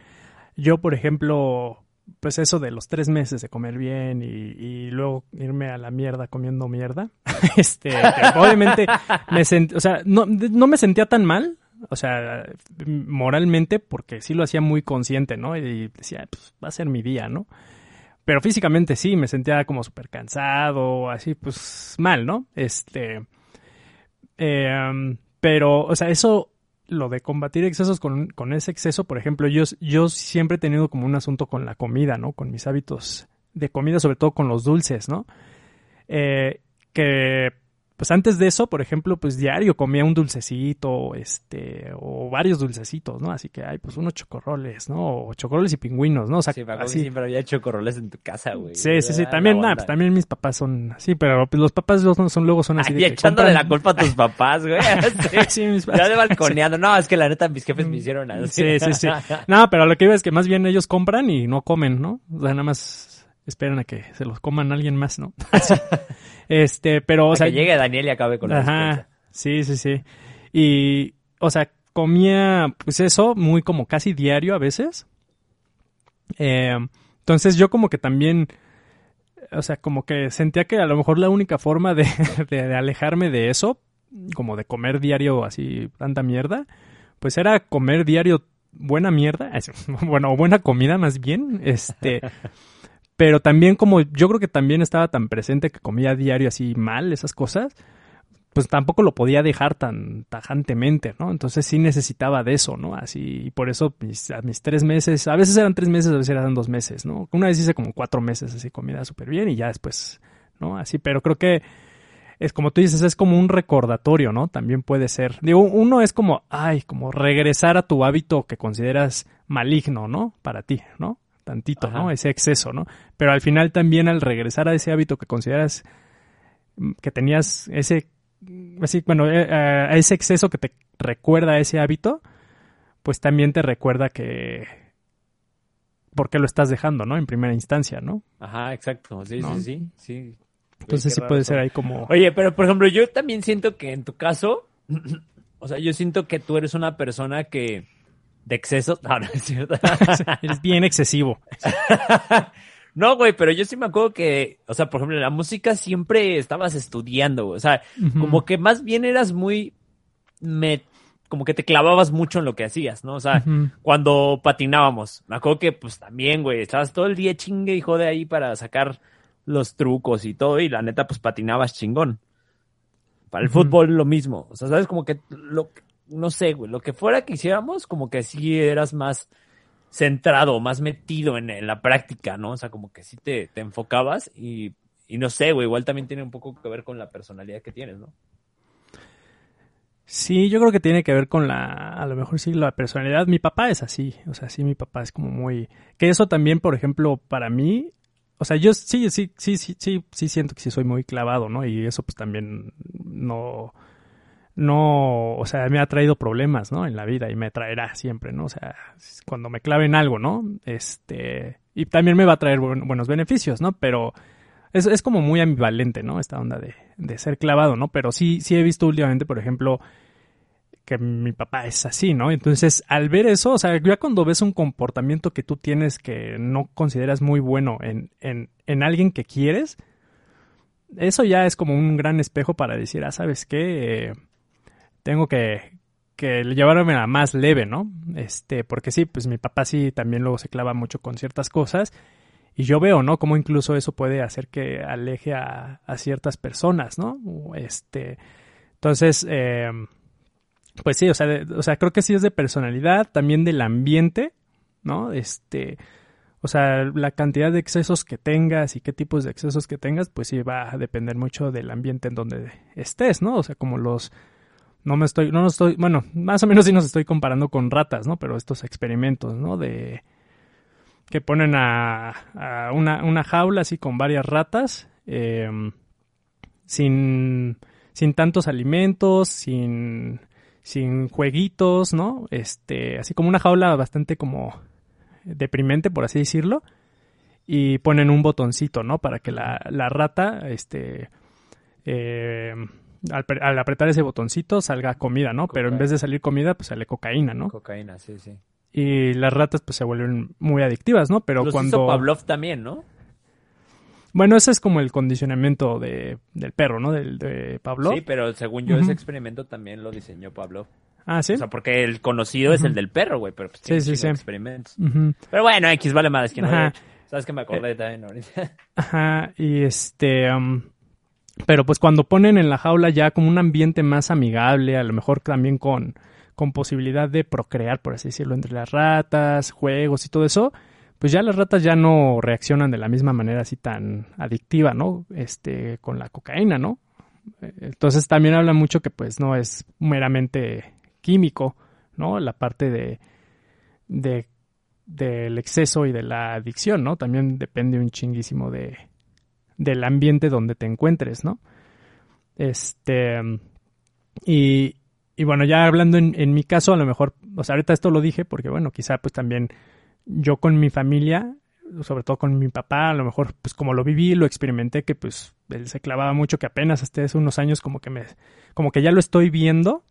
yo, por ejemplo, pues eso de los tres meses de comer bien y, luego irme a la mierda comiendo mierda, este, obviamente me sent, o sea, no, no me sentía tan mal, o sea, moralmente, porque sí lo hacía muy consciente, ¿no? Y decía, pues va a ser mi día, ¿no? Pero físicamente sí, me sentía como súper cansado, así, pues mal, ¿no? Este, eh, pero, o sea, eso lo de combatir excesos con, con, ese exceso, por ejemplo, yo, yo siempre he tenido como un asunto con la comida, ¿no? Con mis hábitos de comida, sobre todo con los dulces, ¿no? Eh, que pues antes de eso, por ejemplo, pues diario comía un dulcecito, este, o varios dulcecitos, ¿no? Así que hay pues unos chocorroles, ¿no? O chocorroles y pingüinos, ¿no? O sea, sí, así. siempre había chocorroles en tu casa, güey. Sí, sí, sí, también, nada, pues también mis papás son así, pero pues, los papás son, son luego son así. Ay, echándole la culpa a tus papás, güey. sí, mis papás. Ya de balconeando. No, es que la neta mis jefes me hicieron así. Sí, sí, sí. No, pero lo que iba es que más bien ellos compran y no comen, ¿no? O sea, nada más esperan a que se los coman alguien más, ¿no? Este, pero, o sea. Que llegue Daniel y acabe con la Ajá, sí, sí, sí. Y, o sea, comía, pues eso, muy como casi diario a veces. Eh, entonces yo como que también, o sea, como que sentía que a lo mejor la única forma de, de, alejarme de eso, como de comer diario así tanta mierda, pues era comer diario buena mierda, bueno, buena comida más bien, este, pero también como yo creo que también estaba tan presente que comía diario así mal esas cosas, pues tampoco lo podía dejar tan tajantemente, ¿no? Entonces sí necesitaba de eso, ¿no? Así, y por eso mis, mis tres meses, a veces eran tres meses, a veces eran dos meses, ¿no? Una vez hice como cuatro meses así comida súper bien y ya después, ¿no? Así, pero creo que es como tú dices, es como un recordatorio, ¿no? También puede ser. Digo, uno es como, ay, como regresar a tu hábito que consideras maligno, ¿no? Para ti, ¿no? Tantito, ¿no? Ese exceso, ¿no? Pero al final también al regresar a ese hábito que consideras mm, que tenías ese, así, bueno, eh, a ese exceso que te recuerda a ese hábito, pues también te recuerda que por qué lo estás dejando, ¿no? En primera instancia, ¿no? Ajá, exacto, sí, sí, sí, sí. Entonces sí puede ser ahí como... Oye, pero por ejemplo, yo también siento que en tu caso, o sea, yo siento que tú eres una persona que de exceso. No, no es cierto. Eres bien excesivo. no, güey, pero yo sí me acuerdo que, o sea, por ejemplo, la música siempre estabas estudiando, güey. O sea, como que más bien eras muy, me, como que te clavabas mucho en lo que hacías, ¿no? O sea, cuando patinábamos, me acuerdo que, pues también, güey, estabas todo el día chingue y jode ahí para sacar los trucos y todo, y la neta, pues patinabas chingón. Para el fútbol lo mismo. O sea, sabes, como que lo, no sé, güey, lo que fuera que hiciéramos, como que sí eras más centrado, más metido en, la práctica, ¿no? O sea, como que sí te, te enfocabas y, y no sé, güey, igual también tiene un poco que ver con la personalidad que tienes, ¿no? Sí, yo creo que tiene que ver con la, a lo mejor sí, la personalidad. Mi papá es así, o sea, sí, mi papá es como muy, que eso también, por ejemplo, para mí, o sea, yo sí, sí, sí, sí, sí, sí siento que sí soy muy clavado, ¿no? Y eso pues también no, no, o sea, me ha traído problemas, ¿no? En la vida y me traerá siempre, ¿no? O sea, cuando me clave en algo, ¿no? Este, y también me va a traer buenos beneficios, ¿no? Pero es, es como muy ambivalente, ¿no? Esta onda de, de ser clavado, ¿no? Pero sí, sí he visto últimamente, por ejemplo, que mi papá es así, ¿no? Entonces, al ver eso, o sea, ya cuando ves un comportamiento que tú tienes que no consideras muy bueno en, en, en alguien que quieres, eso ya es como un gran espejo para decir, ah, ¿sabes qué? Eh, tengo que, que llevarme a más leve, ¿no? Este, porque sí, pues mi papá sí también luego se clava mucho con ciertas cosas. Y yo veo, ¿no? Cómo incluso eso puede hacer que aleje a, a ciertas personas, ¿no? Este, entonces, eh, pues sí, o sea, o sea, creo que sí es de personalidad, también del ambiente, ¿no? Este, o sea, la cantidad de excesos que tengas y qué tipos de excesos que tengas, pues sí va a depender mucho del ambiente en donde estés, ¿no? O sea, como los no me estoy, no nos estoy, bueno, más o menos sí nos estoy comparando con ratas, ¿no? Pero estos experimentos, ¿no? De que ponen a, a una, una, jaula así con varias ratas, eh, sin, sin tantos alimentos, sin, sin jueguitos, ¿no? Este, así como una jaula bastante como deprimente, por así decirlo, y ponen un botoncito, ¿no? Para que la, la rata, este, eh, al, apretar ese botoncito salga comida, ¿no? Pero en vez de salir comida, pues sale cocaína, ¿no? Cocaína, sí, sí. Y las ratas pues se vuelven muy adictivas, ¿no? Pero cuando... Hizo Pavlov también, ¿no? Bueno, ese es como el condicionamiento de, del perro, ¿no? Del, de Pavlov. Sí, pero según yo ese experimento también lo diseñó Pavlov. Ah, sí. O sea, porque el conocido es el del perro, güey, pero pues sí, sí, sí. experimentos. Pero bueno, X vale más que no. ¿Sabes que me acordé también ahorita? Ajá, y este... Um, pero pues cuando ponen en la jaula ya como un ambiente más amigable, a lo mejor también con, con posibilidad de procrear, por así decirlo, entre las ratas, juegos y todo eso, pues ya las ratas ya no reaccionan de la misma manera así tan adictiva, ¿no? Este, con la cocaína, ¿no? Entonces también habla mucho que pues no es meramente químico, ¿no? La parte de, de del exceso y de la adicción, ¿no? También depende un chinguísimo de, del ambiente donde te encuentres, ¿no? Este, y, y bueno, ya hablando en, en, mi caso, a lo mejor, o sea, ahorita esto lo dije porque, bueno, quizá pues también yo con mi familia, sobre todo con mi papá, a lo mejor, pues como lo viví, lo experimenté, que pues él se clavaba mucho, que apenas hasta hace unos años como que me, como que ya lo estoy viendo,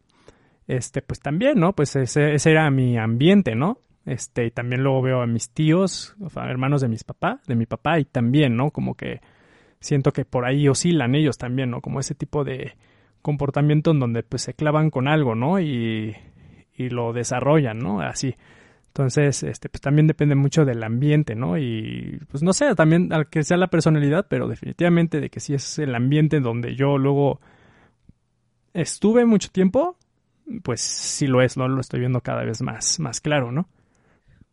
este, pues también, ¿no? Pues ese, ese era mi ambiente, ¿no? Este, y también luego veo a mis tíos, hermanos de mis papá, de mi papá, y también, ¿no? Como que siento que por ahí oscilan ellos también, ¿no? Como ese tipo de comportamiento en donde pues se clavan con algo, ¿no? Y, y lo desarrollan, ¿no? Así. Entonces, este, pues también depende mucho del ambiente, ¿no? Y pues no sé, también al que sea la personalidad, pero definitivamente de que si es el ambiente donde yo luego estuve mucho tiempo, pues sí lo es, ¿no? Lo estoy viendo cada vez más, más claro, ¿no?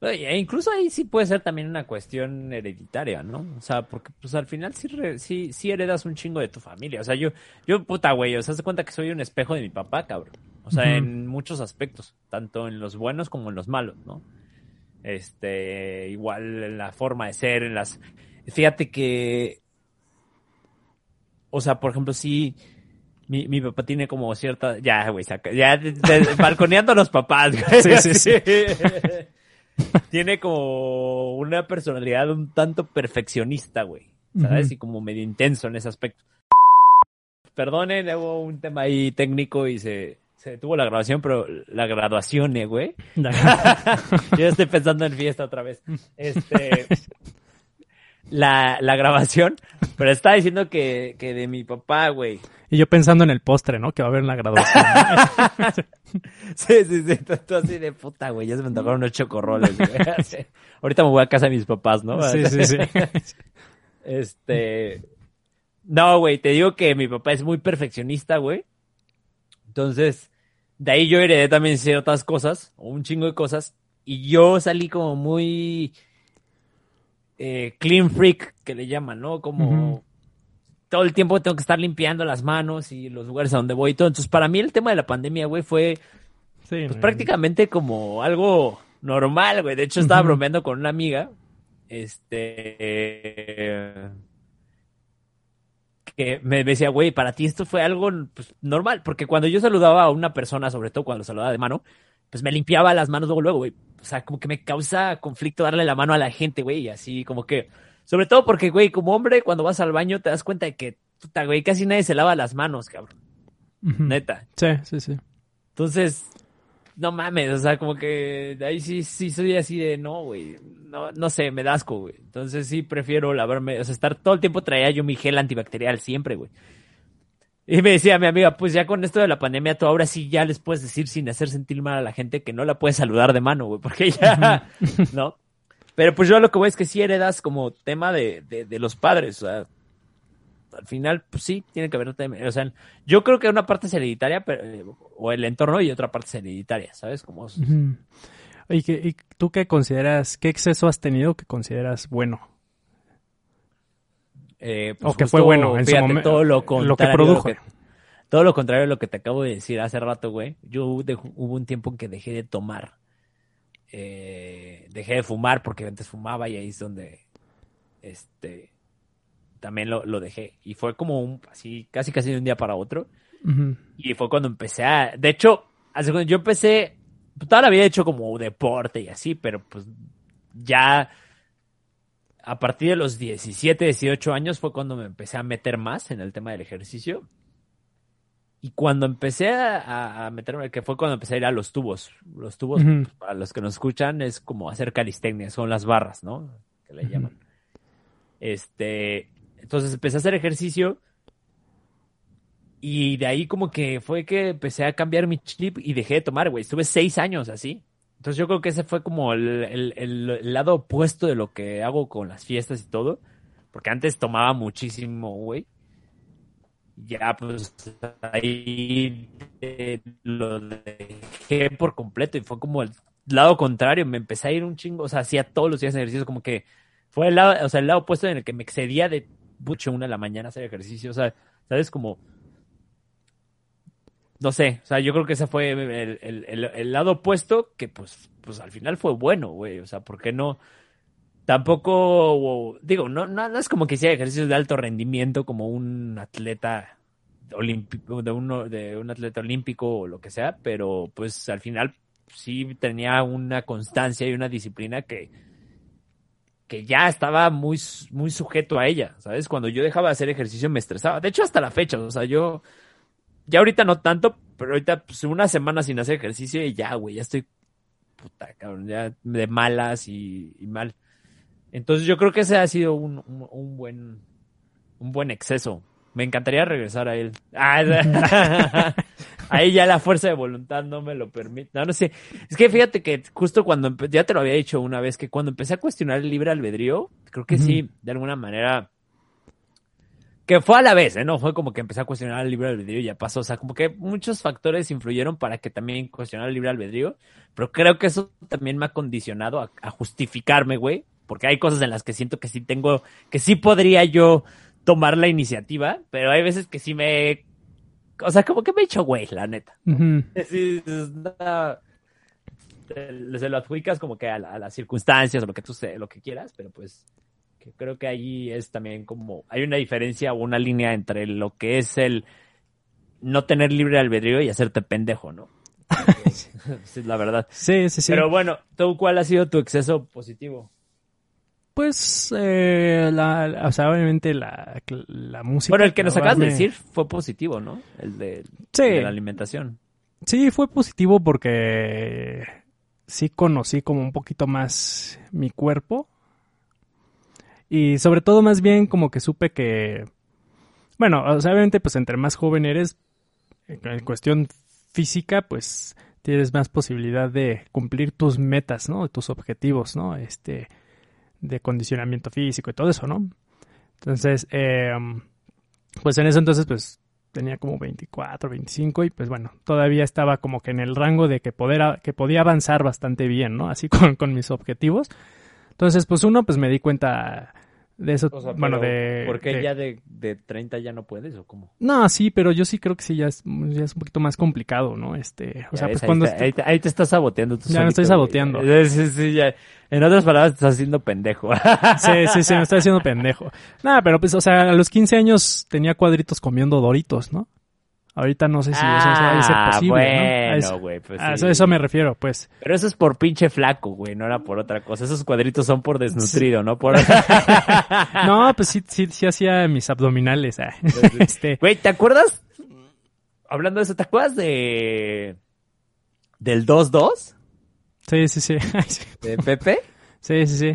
E incluso ahí sí puede ser también una cuestión hereditaria, ¿no? O sea, porque pues al final sí, sí, sí heredas un chingo de tu familia. O sea, yo, yo puta güey, o sea, se cuenta que soy un espejo de mi papá, cabrón. O sea, en muchos aspectos, tanto en los buenos como en los malos, ¿no? Este, igual en la forma de ser, en las... Fíjate que... O sea, por ejemplo, sí... Mi, mi papá tiene como cierta... Ya, güey, saca... Ya, balconeando a los papás, güey. Sí, sí, sí. tiene como una personalidad un tanto perfeccionista, güey. ¿Sabes? Y como medio intenso en ese aspecto. Perdonen, hubo un tema ahí técnico y se, se detuvo la grabación, pero la graduación, eh, güey. Yo estoy pensando en fiesta otra vez. Este. La, la grabación, pero está diciendo que, que de mi papá, güey. Y yo pensando en el postre, ¿no? Que va a haber en la graduación. sí, sí, sí. Tú así de puta, güey. Ya se me tocaron unos chocorroles, güey. Ahorita me voy a casa de mis papás, ¿no? Sí, sí, sí. Este. No, güey. Te digo que mi papá es muy perfeccionista, güey. Entonces, de ahí yo heredé también ciertas cosas, un chingo de cosas. Y yo salí como muy. Eh, clean freak, que le llaman, ¿no? Como todo el tiempo tengo que estar limpiando las manos y los lugares a donde voy y todo. Entonces, para mí el tema de la pandemia, güey, fue pues, prácticamente como algo normal, güey. De hecho, estaba bromeando con una amiga, este... que me decía, güey, para ti esto fue algo pues, normal, porque cuando yo saludaba a una persona, sobre todo cuando saludaba de mano, pues me limpiaba las manos luego, luego, güey. O sea, como que me causa conflicto darle la mano a la gente, güey, y así como que sobre todo porque, güey, como hombre, cuando vas al baño te das cuenta de que, puta, güey, casi nadie se lava las manos, cabrón. Neta. Sí, sí, sí. Entonces, no mames, o sea, como que ahí sí, sí soy así de, no, güey, no, no sé, me das asco, güey. Entonces sí prefiero lavarme, o sea, estar todo el tiempo traía yo mi gel antibacterial siempre, güey. Y me decía mi amiga, pues ya con esto de la pandemia, tú ahora sí ya les puedes decir sin hacer sentir mal a la gente que no la puedes saludar de mano, güey, porque ya, ¿no? Pero pues yo lo que voy es que sí heredas como tema de, de, los padres, o sea, al final, pues sí, tiene que haber, o sea, yo creo que una parte es hereditaria, pero, eh, o el entorno y otra parte es hereditaria, ¿sabes? Como... ¿Y, ¿Y tú qué consideras, qué exceso has tenido que consideras bueno? Eh, pues o que fue bueno en su momento, lo, que produjo. todo lo contrario de lo que te acabo de decir hace rato, güey. Yo hubo un tiempo en que dejé de tomar. Eh, dejé de fumar porque antes fumaba y ahí es donde este también lo, lo dejé. Y fue como un así, casi casi de un día para otro. Y fue cuando empecé a. De hecho, hace cuando yo empecé. Toda la había hecho como deporte y así, pero pues ya a partir de los 17, 18 años fue cuando me empecé a meter más en el tema del ejercicio. Y cuando empecé a, meterme, que fue cuando empecé a ir a los tubos. Los tubos, pues, para los que nos escuchan, es como hacer calistenia, son las barras, ¿no? Que le llaman. Este, entonces empecé a hacer ejercicio. Y de ahí como que fue que empecé a cambiar mi chip y dejé de tomar, güey. Estuve seis años así. Entonces yo creo que ese fue como el, lado opuesto de lo que hago con las fiestas y todo. Porque antes tomaba muchísimo, güey. Ya pues ahí lo dejé por completo y fue como el lado contrario. Me empecé a ir un chingo, o sea, hacía todos los días ejercicio, como que fue el lado, o sea, el lado opuesto en el que me excedía de mucho una de la mañana hacer ejercicio. O sea, ¿sabes? Como no sé, o sea, yo creo que ese fue el, lado opuesto que pues, pues al final fue bueno, güey, o sea, ¿por qué no? Tampoco, digo, no, no, es como que hiciera ejercicios de alto rendimiento como un atleta olímpico, de, uno, de un atleta olímpico o lo que sea, pero pues al final sí tenía una constancia y una disciplina que, que ya estaba muy, muy sujeto a ella, ¿sabes? Cuando yo dejaba de hacer ejercicio me estresaba. De hecho, hasta la fecha, o sea, yo ya ahorita no tanto, pero ahorita pues una semana sin hacer ejercicio y ya, güey, ya estoy puta, cabrón, ya de malas y, mal. Entonces yo creo que ese ha sido un, un, buen un buen exceso. Me encantaría regresar a él. Ah, ahí ya la fuerza de voluntad no me lo permite. No, no sé. Es que fíjate que justo cuando, ya te lo había dicho una vez, que cuando empecé a cuestionar el libre albedrío, creo que sí, de alguna manera que fue a la vez, ¿eh? No fue como que empecé a cuestionar el libre albedrío y ya pasó. O sea, como que muchos factores influyeron para que también cuestionara el libre albedrío. Pero creo que eso también me ha condicionado a, justificarme, güey. Porque hay cosas en las que siento que sí tengo, que sí podría yo tomar la iniciativa, pero hay veces que sí me. O sea, como que me he hecho güey, la neta. sí, se lo adjudicas como que a, a, las circunstancias o lo que tú sé, lo que quieras, pero pues creo que ahí es también como, hay una diferencia o una línea entre lo que es el no tener libre albedrío y hacerte pendejo, ¿no? es la verdad. Sí, sí, sí. Pero bueno, ¿tú cuál ha sido tu exceso positivo? Pues, eh, la, o sea, obviamente la, la música. Bueno, el que nos acabas de decir fue positivo, ¿no? El de, de la alimentación. Sí, fue positivo porque sí conocí como un poquito más mi cuerpo y sobre todo más bien como que supe que, bueno, obviamente pues entre más joven eres, en cuestión física, pues tienes más posibilidad de cumplir tus metas, ¿no? Tus objetivos, ¿no? Este, de condicionamiento físico y todo eso, ¿no? Entonces, eh, pues en eso entonces, pues tenía como 24, 25 y pues bueno, todavía estaba como que en el rango de que, poder, que podía avanzar bastante bien, ¿no? Así con, con mis objetivos. Entonces, pues uno, pues me di cuenta de eso, bueno, de... ¿Por qué ya de, de 30 ya no puedes o cómo? No, sí, pero yo sí creo que sí, ya es, ya es un poquito más complicado, ¿no? Este, o sea, pues cuando... Ahí, ahí, te estás saboteando. ya me estoy saboteando. Sí, sí, ya. En otras palabras, te estás haciendo pendejo. sí, sí, sí, me estoy haciendo pendejo. Nada, pero pues, o sea, a los 15 años tenía cuadritos comiendo doritos, ¿no? Ahorita no sé si eso va a ser ah, posible, bueno, güey, pues a eso, me refiero, pues. Pero eso es por pinche flaco, güey, no era por otra cosa. Esos cuadritos son por desnutrido, ¿no? Por... no, pues sí, sí, sí hacía mis abdominales. Ah. este... Güey, ¿te acuerdas? Hablando de eso, ¿te acuerdas de... del 2-2? Sí, sí, sí. ¿De Pepe? Sí, sí, sí.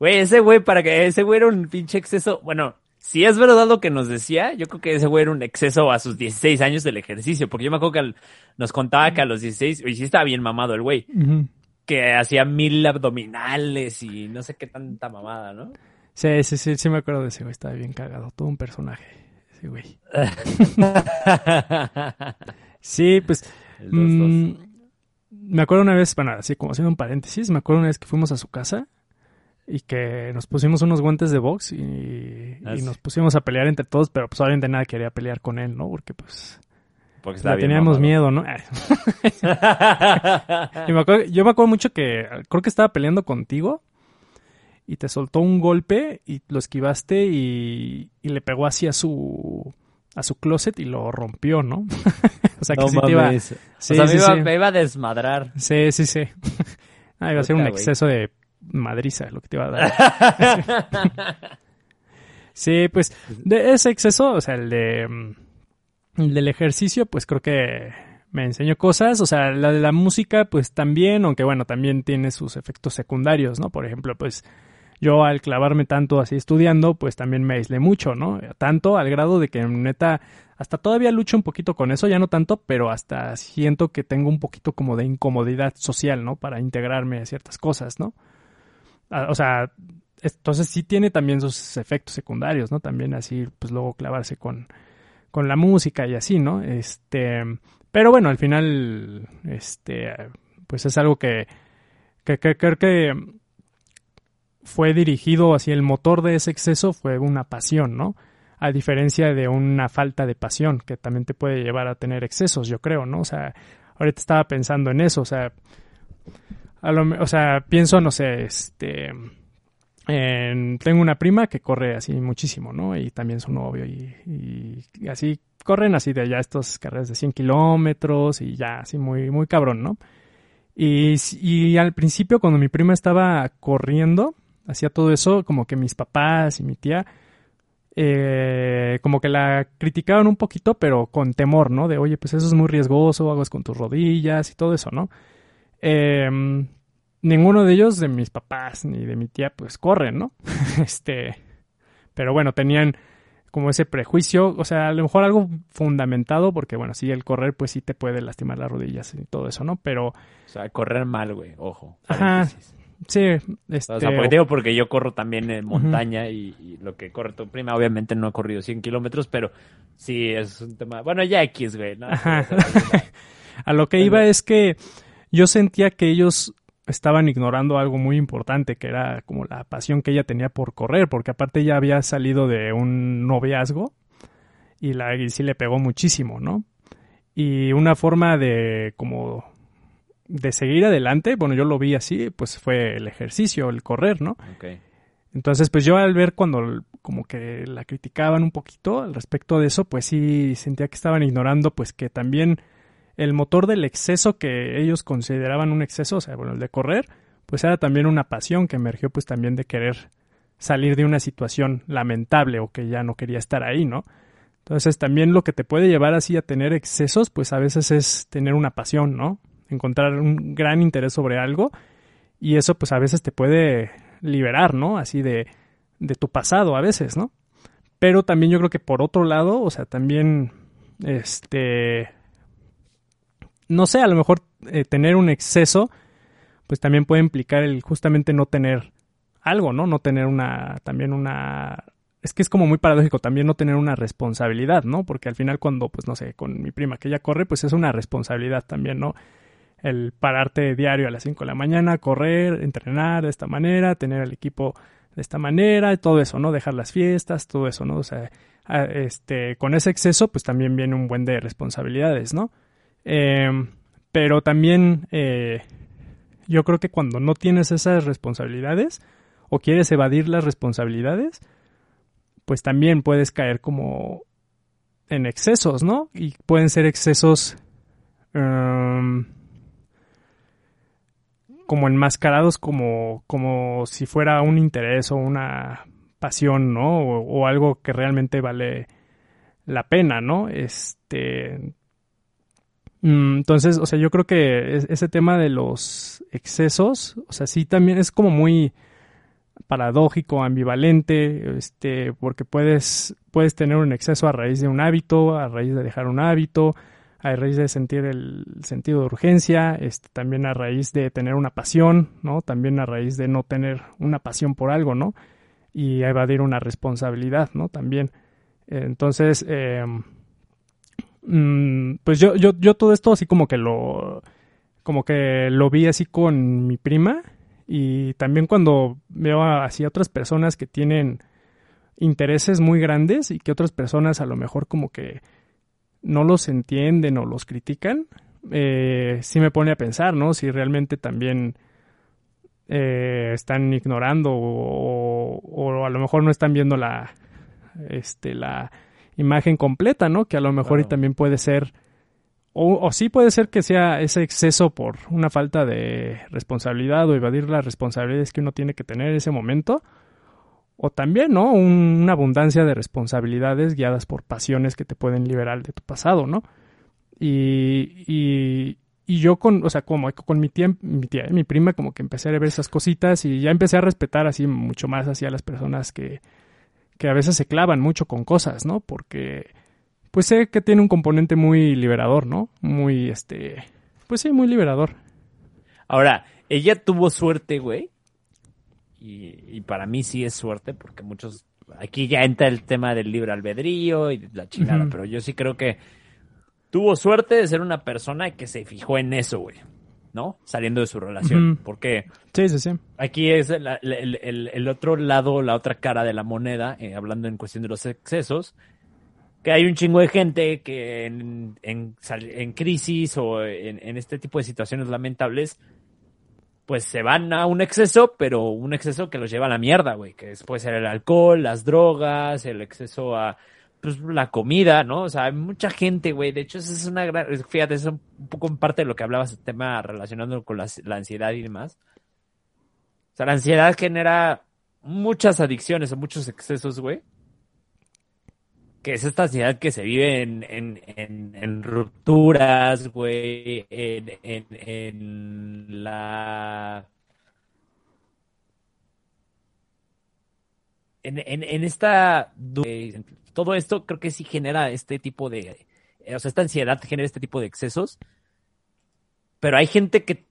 Güey, ese güey, para que ese güey era un pinche exceso. Bueno, si es verdad lo que nos decía, yo creo que ese güey era un exceso a sus 16 años del ejercicio, porque yo me acuerdo que nos contaba que a los 16, y sí estaba bien mamado el güey, que hacía mil abdominales y no sé qué tanta mamada, ¿no? Sí, sí, sí, sí me acuerdo de ese güey, estaba bien cagado, todo un personaje, ese güey. sí, pues... Mm, me acuerdo una vez, bueno, así como haciendo un paréntesis, me acuerdo una vez que fuimos a su casa y que nos pusimos unos guantes de box y, y, nos pusimos a pelear entre todos, pero pues obviamente nada quería pelear con él, ¿no? Porque pues Porque Le teníamos miedo, ¿no? Y me acuerdo- yo me acuerdo mucho que creo que estaba peleando contigo y te soltó un golpe y lo esquivaste y, y le pegó así a su a su closet y lo rompió, ¿no? o sea que No sí te iba, sí, o sea, sí, me, iba, sí. me iba a desmadrar. Sí, sí, sí. Ah, iba a ser un exceso de madriza lo que te iba a dar. Sí, pues de ese exceso, o sea, el de mm, el del ejercicio, pues creo que me enseñó cosas, o sea, la de la música, pues también, aunque bueno, también tiene sus efectos secundarios, ¿no? Por ejemplo, pues yo al clavarme tanto así estudiando, pues también me aislé mucho, ¿no? Tanto al grado de que neta, hasta todavía lucho un poquito con eso, ya no tanto, pero hasta siento que tengo un poquito como de incomodidad social, ¿no? Para integrarme a ciertas cosas, ¿no? O sea, entonces sí tiene también sus efectos secundarios, ¿no? También así, pues luego clavarse con, con la música y así, ¿no? Este, pero bueno, al final, este, pues es algo que, que, que creo que fue dirigido hacia el motor de ese exceso fue una pasión, ¿no? A diferencia de una falta de pasión que también te puede llevar a tener excesos, yo creo, ¿no? O sea, ahorita estaba pensando en eso, o sea, a lo o sea, pienso, no sé, este, en- tengo una prima que corre así muchísimo, ¿no? Y también su novio y, y- así corren así de allá estos carreras de 100 kilómetros y ya así muy, muy cabrón, ¿no? Y, y al principio cuando mi prima estaba corriendo, hacía todo eso, como que mis papás y mi tía, eh, como que la criticaban un poquito, pero con temor, ¿no? De, oye, pues eso es muy riesgoso, aguas con tus rodillas y todo eso, ¿no? Em, ninguno de ellos, de mis papás ni de mi tía, pues corren, ¿no? este, pero bueno, tenían como ese prejuicio, o sea, a lo mejor algo fundamentado, porque bueno, sí, el correr pues sí te puede lastimar las rodillas y todo eso, ¿no? Pero, O sea, correr mal, güey. Ojo. Ajá, sí, este... O sea, porque digo porque yo corro también en montaña y, y lo que corre tu prima, obviamente no he corrido 100 kilómetros, pero sí es un tema. Bueno, ya X, güey. ¿no? Ajá. A lo que iba es que yo sentía que ellos estaban ignorando algo muy importante, que era como la pasión que ella tenía por correr, porque aparte ella había salido de un noviazgo y, la, y sí le pegó muchísimo, ¿no? Y una forma de como de seguir adelante, bueno, yo lo vi así, pues fue el ejercicio, el correr, ¿no? ok. Entonces, pues yo al ver cuando como que la criticaban un poquito al respecto de eso, pues sí sentía que estaban ignorando pues que también el motor del exceso que ellos consideraban un exceso, o sea, bueno, el de correr, pues era también una pasión que emergió pues también de querer salir de una situación lamentable o que ya no quería estar ahí, ¿no? Entonces también lo que te puede llevar así a tener excesos, pues a veces es tener una pasión, ¿no? Encontrar un gran interés sobre algo y eso pues a veces te puede liberar, ¿no? Así de, de tu pasado a veces, ¿no? Pero también yo creo que por otro lado, o sea, también, este, no sé, a lo mejor eh, tener un exceso, pues también puede implicar el justamente no tener algo, ¿no? No tener una, también una, es que es como muy paradójico también no tener una responsabilidad, ¿no? Porque al final cuando, pues no sé, con mi prima que ella corre, pues es una responsabilidad también, ¿no? el pararte diario a las 5 de la mañana, correr, entrenar de esta manera, tener el equipo de esta manera, todo eso, ¿no? Dejar las fiestas, todo eso, ¿no? O sea, este, con ese exceso, pues también viene un buen de responsabilidades, ¿no? Eh, pero también eh, yo creo que cuando no tienes esas responsabilidades o quieres evadir las responsabilidades, pues también puedes caer como en excesos, ¿no? Y pueden ser excesos em, como enmascarados como, como si fuera un interés o una pasión, ¿no? O algo que realmente vale la pena, ¿no? Este. Mm, Entonces, o sea, yo creo que es- ese tema de los excesos, o sea, sí también es como muy paradójico, ambivalente, este, porque puedes, puedes tener un exceso a raíz de un hábito, a raíz de dejar un hábito, a raíz de sentir el sentido de urgencia, este, también a raíz de tener una pasión, ¿no? También a raíz de no tener una pasión por algo, ¿no? Y evadir una responsabilidad, ¿no? También. Entonces, eh, mm, pues yo, yo, yo todo esto así como que lo, como que lo vi así con mi prima y también cuando veo así a otras personas que tienen intereses muy grandes y que otras personas a lo mejor como que no los entienden o los critican, eh, sí me pone a pensar, ¿no? Si realmente también eh, están ignorando o, a lo mejor no están viendo la, este, la imagen completa, ¿no? Que a lo mejor y también puede ser, o, o, sí puede ser que sea ese exceso por una falta de responsabilidad o evadir las responsabilidades que uno tiene que tener en ese momento, o también, ¿no? una abundancia de responsabilidades guiadas por pasiones que te pueden liberar de tu pasado, ¿no? Y, y, y yo con, o sea, como con mi tía, mi tía, mi prima, como que empecé a ver esas cositas y ya empecé a respetar así mucho más hacia las personas que, que a veces se clavan mucho con cosas, ¿no? Porque, pues sé que tiene un componente muy liberador, ¿no? Muy, este, pues sí, muy liberador. Ahora, ella tuvo suerte, güey. Y, para mí sí es suerte, porque muchos, aquí ya entra el tema del libre albedrío y la chingada, pero yo sí creo que tuvo suerte de ser una persona que se fijó en eso, güey. ¿No? Saliendo de su relación. Porque. Sí, sí, sí. Aquí es el, otro lado, la otra cara de la moneda, eh, hablando en cuestión de los excesos. Que hay un chingo de gente que en, en, crisis o en, en este tipo de situaciones lamentables, pues se van a un exceso, pero un exceso que los lleva a la mierda, güey. Que puede ser el alcohol, las drogas, el exceso a pues, la comida, ¿no? O sea, hay mucha gente, güey. De hecho, eso es una gran. Fíjate, es un poco en parte de lo que hablabas, el tema relacionándolo con la, ansiedad y demás. O sea, la ansiedad genera muchas adicciones o muchos excesos, güey. Que es esta ansiedad que se vive en, en, en, rupturas, güey, en, en la en, en, en, esta todo esto creo que sí genera este tipo de, o sea, esta ansiedad genera este tipo de excesos. Pero hay gente que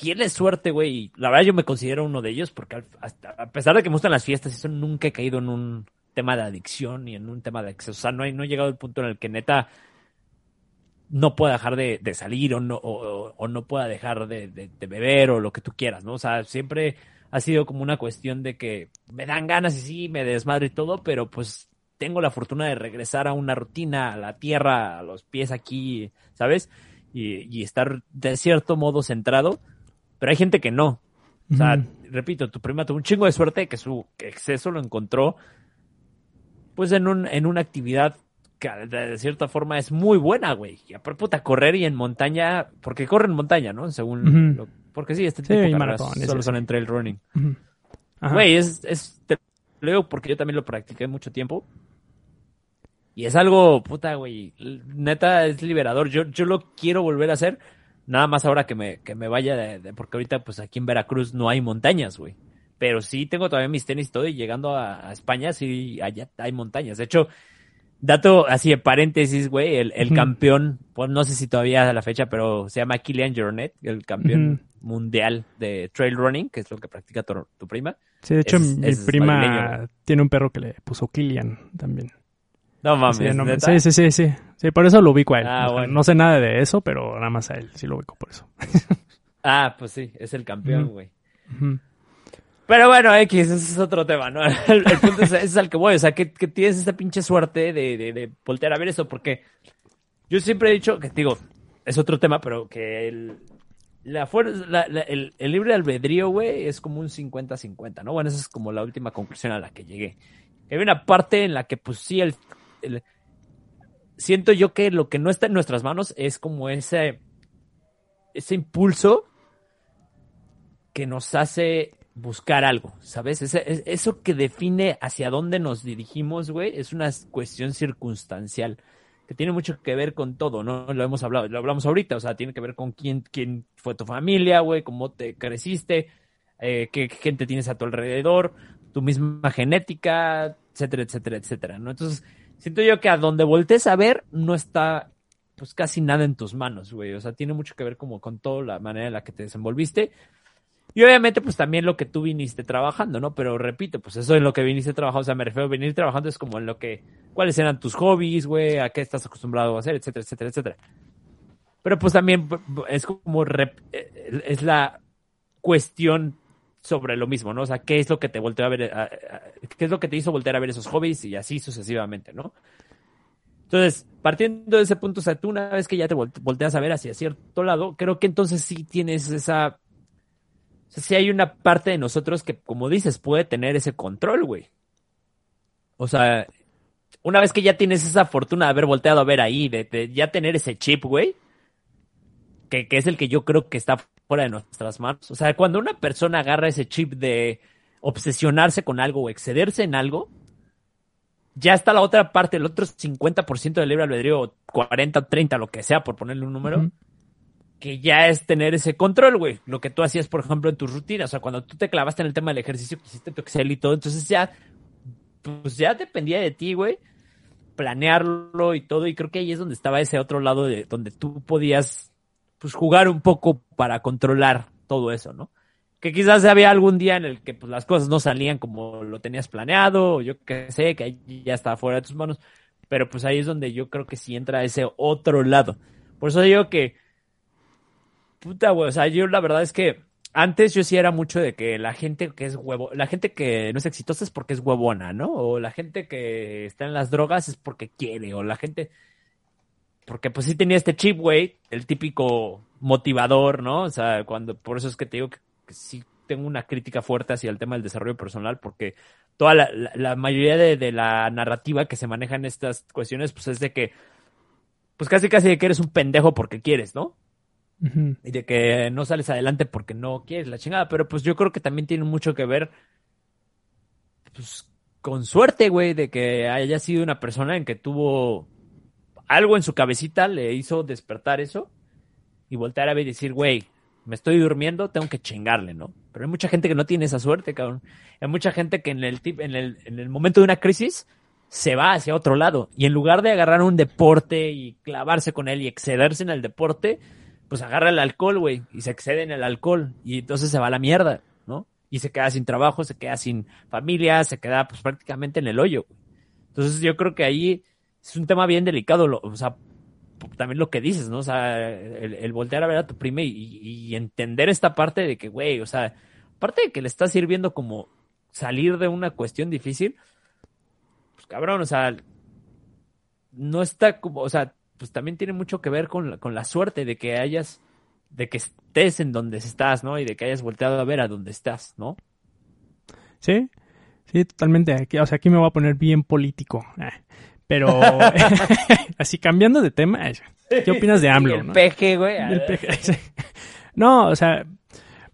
tiene suerte, güey. La verdad yo me considero uno de ellos porque a pesar de que me gustan las fiestas, eso nunca he caído en un tema de adicción ni en un tema de exceso. O sea, no, he, no llegado al punto en el que neta no pueda dejar de, salir o no, o, no pueda dejar de, de, beber o lo que tú quieras, ¿no? O sea, siempre ha sido como una cuestión de que me dan ganas y sí, me desmadre y todo, pero pues tengo la fortuna de regresar a una rutina, a la tierra, a los pies aquí, ¿sabes? Y, estar de cierto modo centrado, pero hay gente que no. O sea, repito, tu prima tuvo un chingo de suerte que su exceso lo encontró pues en, un, en una actividad que de cierta forma es muy buena, güey. Y a puta, correr y en montaña, porque corre en montaña, ¿no? Según porque sí, este tipo de carreras solo son en trail running. Güey, es, es, te lo digo porque yo también lo practiqué mucho tiempo. Y es algo, puta, güey, neta es liberador. Yo, yo lo quiero volver a hacer, nada más ahora que me, que me vaya de, porque ahorita pues aquí en Veracruz no hay montañas, güey. Pero sí tengo todavía mis tenis todo y llegando a, España sí allá hay montañas. De hecho, dato así de paréntesis, güey, el, el campeón, pues no sé si todavía a la fecha, pero se llama Kilian Jornet, el campeón mundial de trail running, que es lo que practica tu, prima. Sí, de hecho mi prima tiene un perro que le puso Kilian también. No mames. Sí, sí, sí, sí, sí. por eso lo ubico a él. Ah, no sé nada de eso, pero nada más a él sí lo ubico por eso. ah, pues sí, es el campeón, güey. Pero bueno, X, ese es otro tema, ¿no? El, punto es, es, al que voy, o sea, que, tienes esta pinche suerte de, de, voltear a ver eso, porque yo siempre he dicho que, digo, es otro tema, pero que el, la fuerza, el, el, libre albedrío, güey, es como un 50-50, ¿no? Bueno, esa es como la última conclusión a la que llegué. Hay una parte en la que, pues sí, el, siento yo que lo que no está en nuestras manos es como ese, ese impulso que nos hace buscar algo, ¿sabes? eso que define hacia dónde nos dirigimos, güey, es una cuestión circunstancial que tiene mucho que ver con todo, ¿no? Lo hemos hablado, lo hablamos ahorita, o sea, tiene que ver con quién, quién fue tu familia, güey, cómo te creciste, eh, qué gente tienes a tu alrededor, tu misma genética, etcétera, etcétera, etcétera, ¿no? Entonces, siento yo que a donde voltees a ver no está pues casi nada en tus manos, güey. O sea, tiene mucho que ver como con toda la manera en la que te desenvolviste. Y obviamente, pues también lo que tú viniste trabajando, ¿no? Pero repito, pues eso es lo que viniste trabajando. O sea, me refiero a venir trabajando es como en lo que, cuáles eran tus hobbies, güey, a qué estás acostumbrado a hacer, etcétera, etcétera, etcétera. Pero pues también es como, eh, es la cuestión sobre lo mismo, ¿no? O sea, ¿qué es lo que te volteó a ver, qué es lo que te hizo voltear a ver esos hobbies y así sucesivamente, ¿no? Entonces, partiendo de ese punto, o sea, tú una vez que ya te volteas a ver hacia cierto lado, creo que entonces sí tienes esa... O sea, sí hay una parte de nosotros que, como dices, puede tener ese control, güey. O sea, una vez que ya tienes esa fortuna de haber volteado a ver ahí, de, ya tener ese chip, güey, que, que, es el que yo creo que está fuera de nuestras manos. O sea, cuando una persona agarra ese chip de obsesionarse con algo o excederse en algo, ya está la otra parte, el otro 50% del libre albedrío, 40, 30, lo que sea, por ponerle un número, que ya es tener ese control, güey. Lo que tú hacías, por ejemplo, en tus rutinas. O sea, cuando tú te clavaste en el tema del ejercicio, que hiciste tu Excel y todo, entonces ya, pues ya dependía de ti, güey, planearlo y todo. Y creo que ahí es donde estaba ese otro lado de donde tú podías, pues, jugar un poco para controlar todo eso, ¿no? que quizás había algún día en el que pues, las cosas no salían como lo tenías planeado, o yo qué sé, que ahí ya estaba fuera de tus manos, pero pues ahí es donde yo creo que sí entra ese otro lado. Por eso digo que, puta, güey, o sea, yo la verdad es que antes yo sí era mucho de que la gente que es huevo, la gente que no es exitosa es porque es huevona, ¿no? O la gente que está en las drogas es porque quiere, o la gente, porque pues sí tenía este chip, güey, el típico motivador, ¿no? O sea, cuando, por eso es que te digo que sí tengo una crítica fuerte hacia el tema del desarrollo personal, porque toda la, mayoría de, la narrativa que se maneja en estas cuestiones, pues es de que, pues casi casi de que eres un pendejo porque quieres, ¿no? Y de que no sales adelante porque no quieres la chingada, pero pues yo creo que también tiene mucho que ver, pues, con suerte, güey, de que haya sido una persona en que tuvo algo en su cabecita, le hizo despertar eso y voltear a ver y decir, güey, me estoy durmiendo, tengo que chingarle, ¿no? Pero hay mucha gente que no tiene esa suerte, cabrón. Hay mucha gente que en el, en el, en el momento de una crisis se va hacia otro lado. Y en lugar de agarrar un deporte y clavarse con él y excederse en el deporte, pues agarra el alcohol, güey, y se excede en el alcohol. Y entonces se va a la mierda, ¿no? Y se queda sin trabajo, se queda sin familia, se queda pues prácticamente en el hoyo. Entonces yo creo que ahí es un tema bien delicado. o sea, también lo que dices, ¿no? O sea, el, voltear a ver a tu prima y, entender esta parte de que, güey, o sea, aparte de que le está sirviendo como salir de una cuestión difícil, pues cabrón, o sea, no está como, o sea, pues también tiene mucho que ver con, con la suerte de que hayas, de que estés en donde estás, ¿no? Y de que hayas volteado a ver a donde estás, ¿no? Sí, sí, totalmente. Aquí, o sea, aquí me voy a poner bien político. Eh. Pero así cambiando de tema, ¿qué opinas de AMLO? El peje, güey. no, o sea,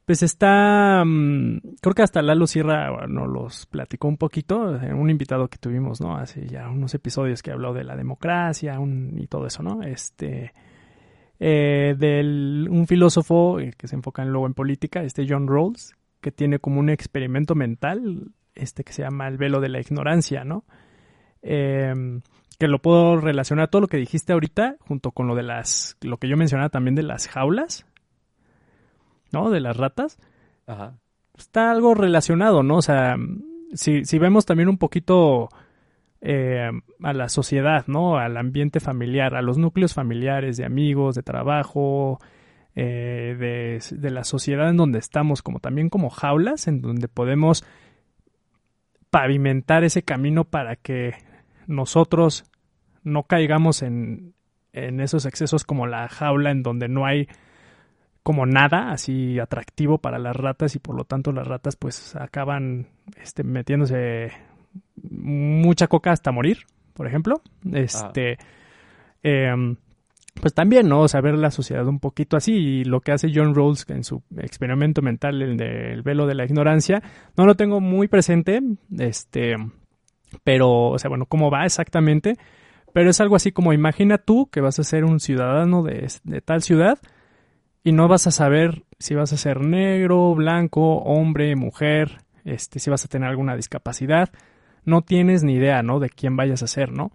pues está, mm, creo que hasta Lalo Sierra nos los platicó un poquito, eh, un invitado que tuvimos, ¿no? Hace ya unos episodios que habló de la democracia y todo eso, ¿no? Este, eh, del un filósofo eh, que se enfoca en, luego en política, este John Rawls, que tiene como un experimento mental, este que se llama el velo de la ignorancia, ¿no? Em, que lo puedo relacionar todo lo que dijiste ahorita junto con lo de las lo que yo mencionaba también de las jaulas no de las ratas. Ajá. está algo relacionado no o sea si, si vemos también un poquito eh, a la sociedad no al ambiente familiar a los núcleos familiares de amigos de trabajo eh, de, de la sociedad en donde estamos como también como jaulas en donde podemos pavimentar ese camino para que nosotros no caigamos en, en esos excesos como la jaula en donde no hay como nada así atractivo para las ratas y por lo tanto las ratas pues acaban este, metiéndose mucha coca hasta morir, por ejemplo. Este, em, pues también, ¿no? Saber la sociedad un poquito así y lo que hace John Rawls en su experimento mental, el del velo de la ignorancia, no lo tengo muy presente, este, pero, o sea, bueno, cómo va exactamente. Pero es algo así como imagina tú que vas a ser un ciudadano de, tal ciudad y no vas a saber si vas a ser negro, blanco, hombre, mujer, este, si vas a tener alguna discapacidad. No tienes ni idea, ¿no? De quién vayas a ser, ¿no?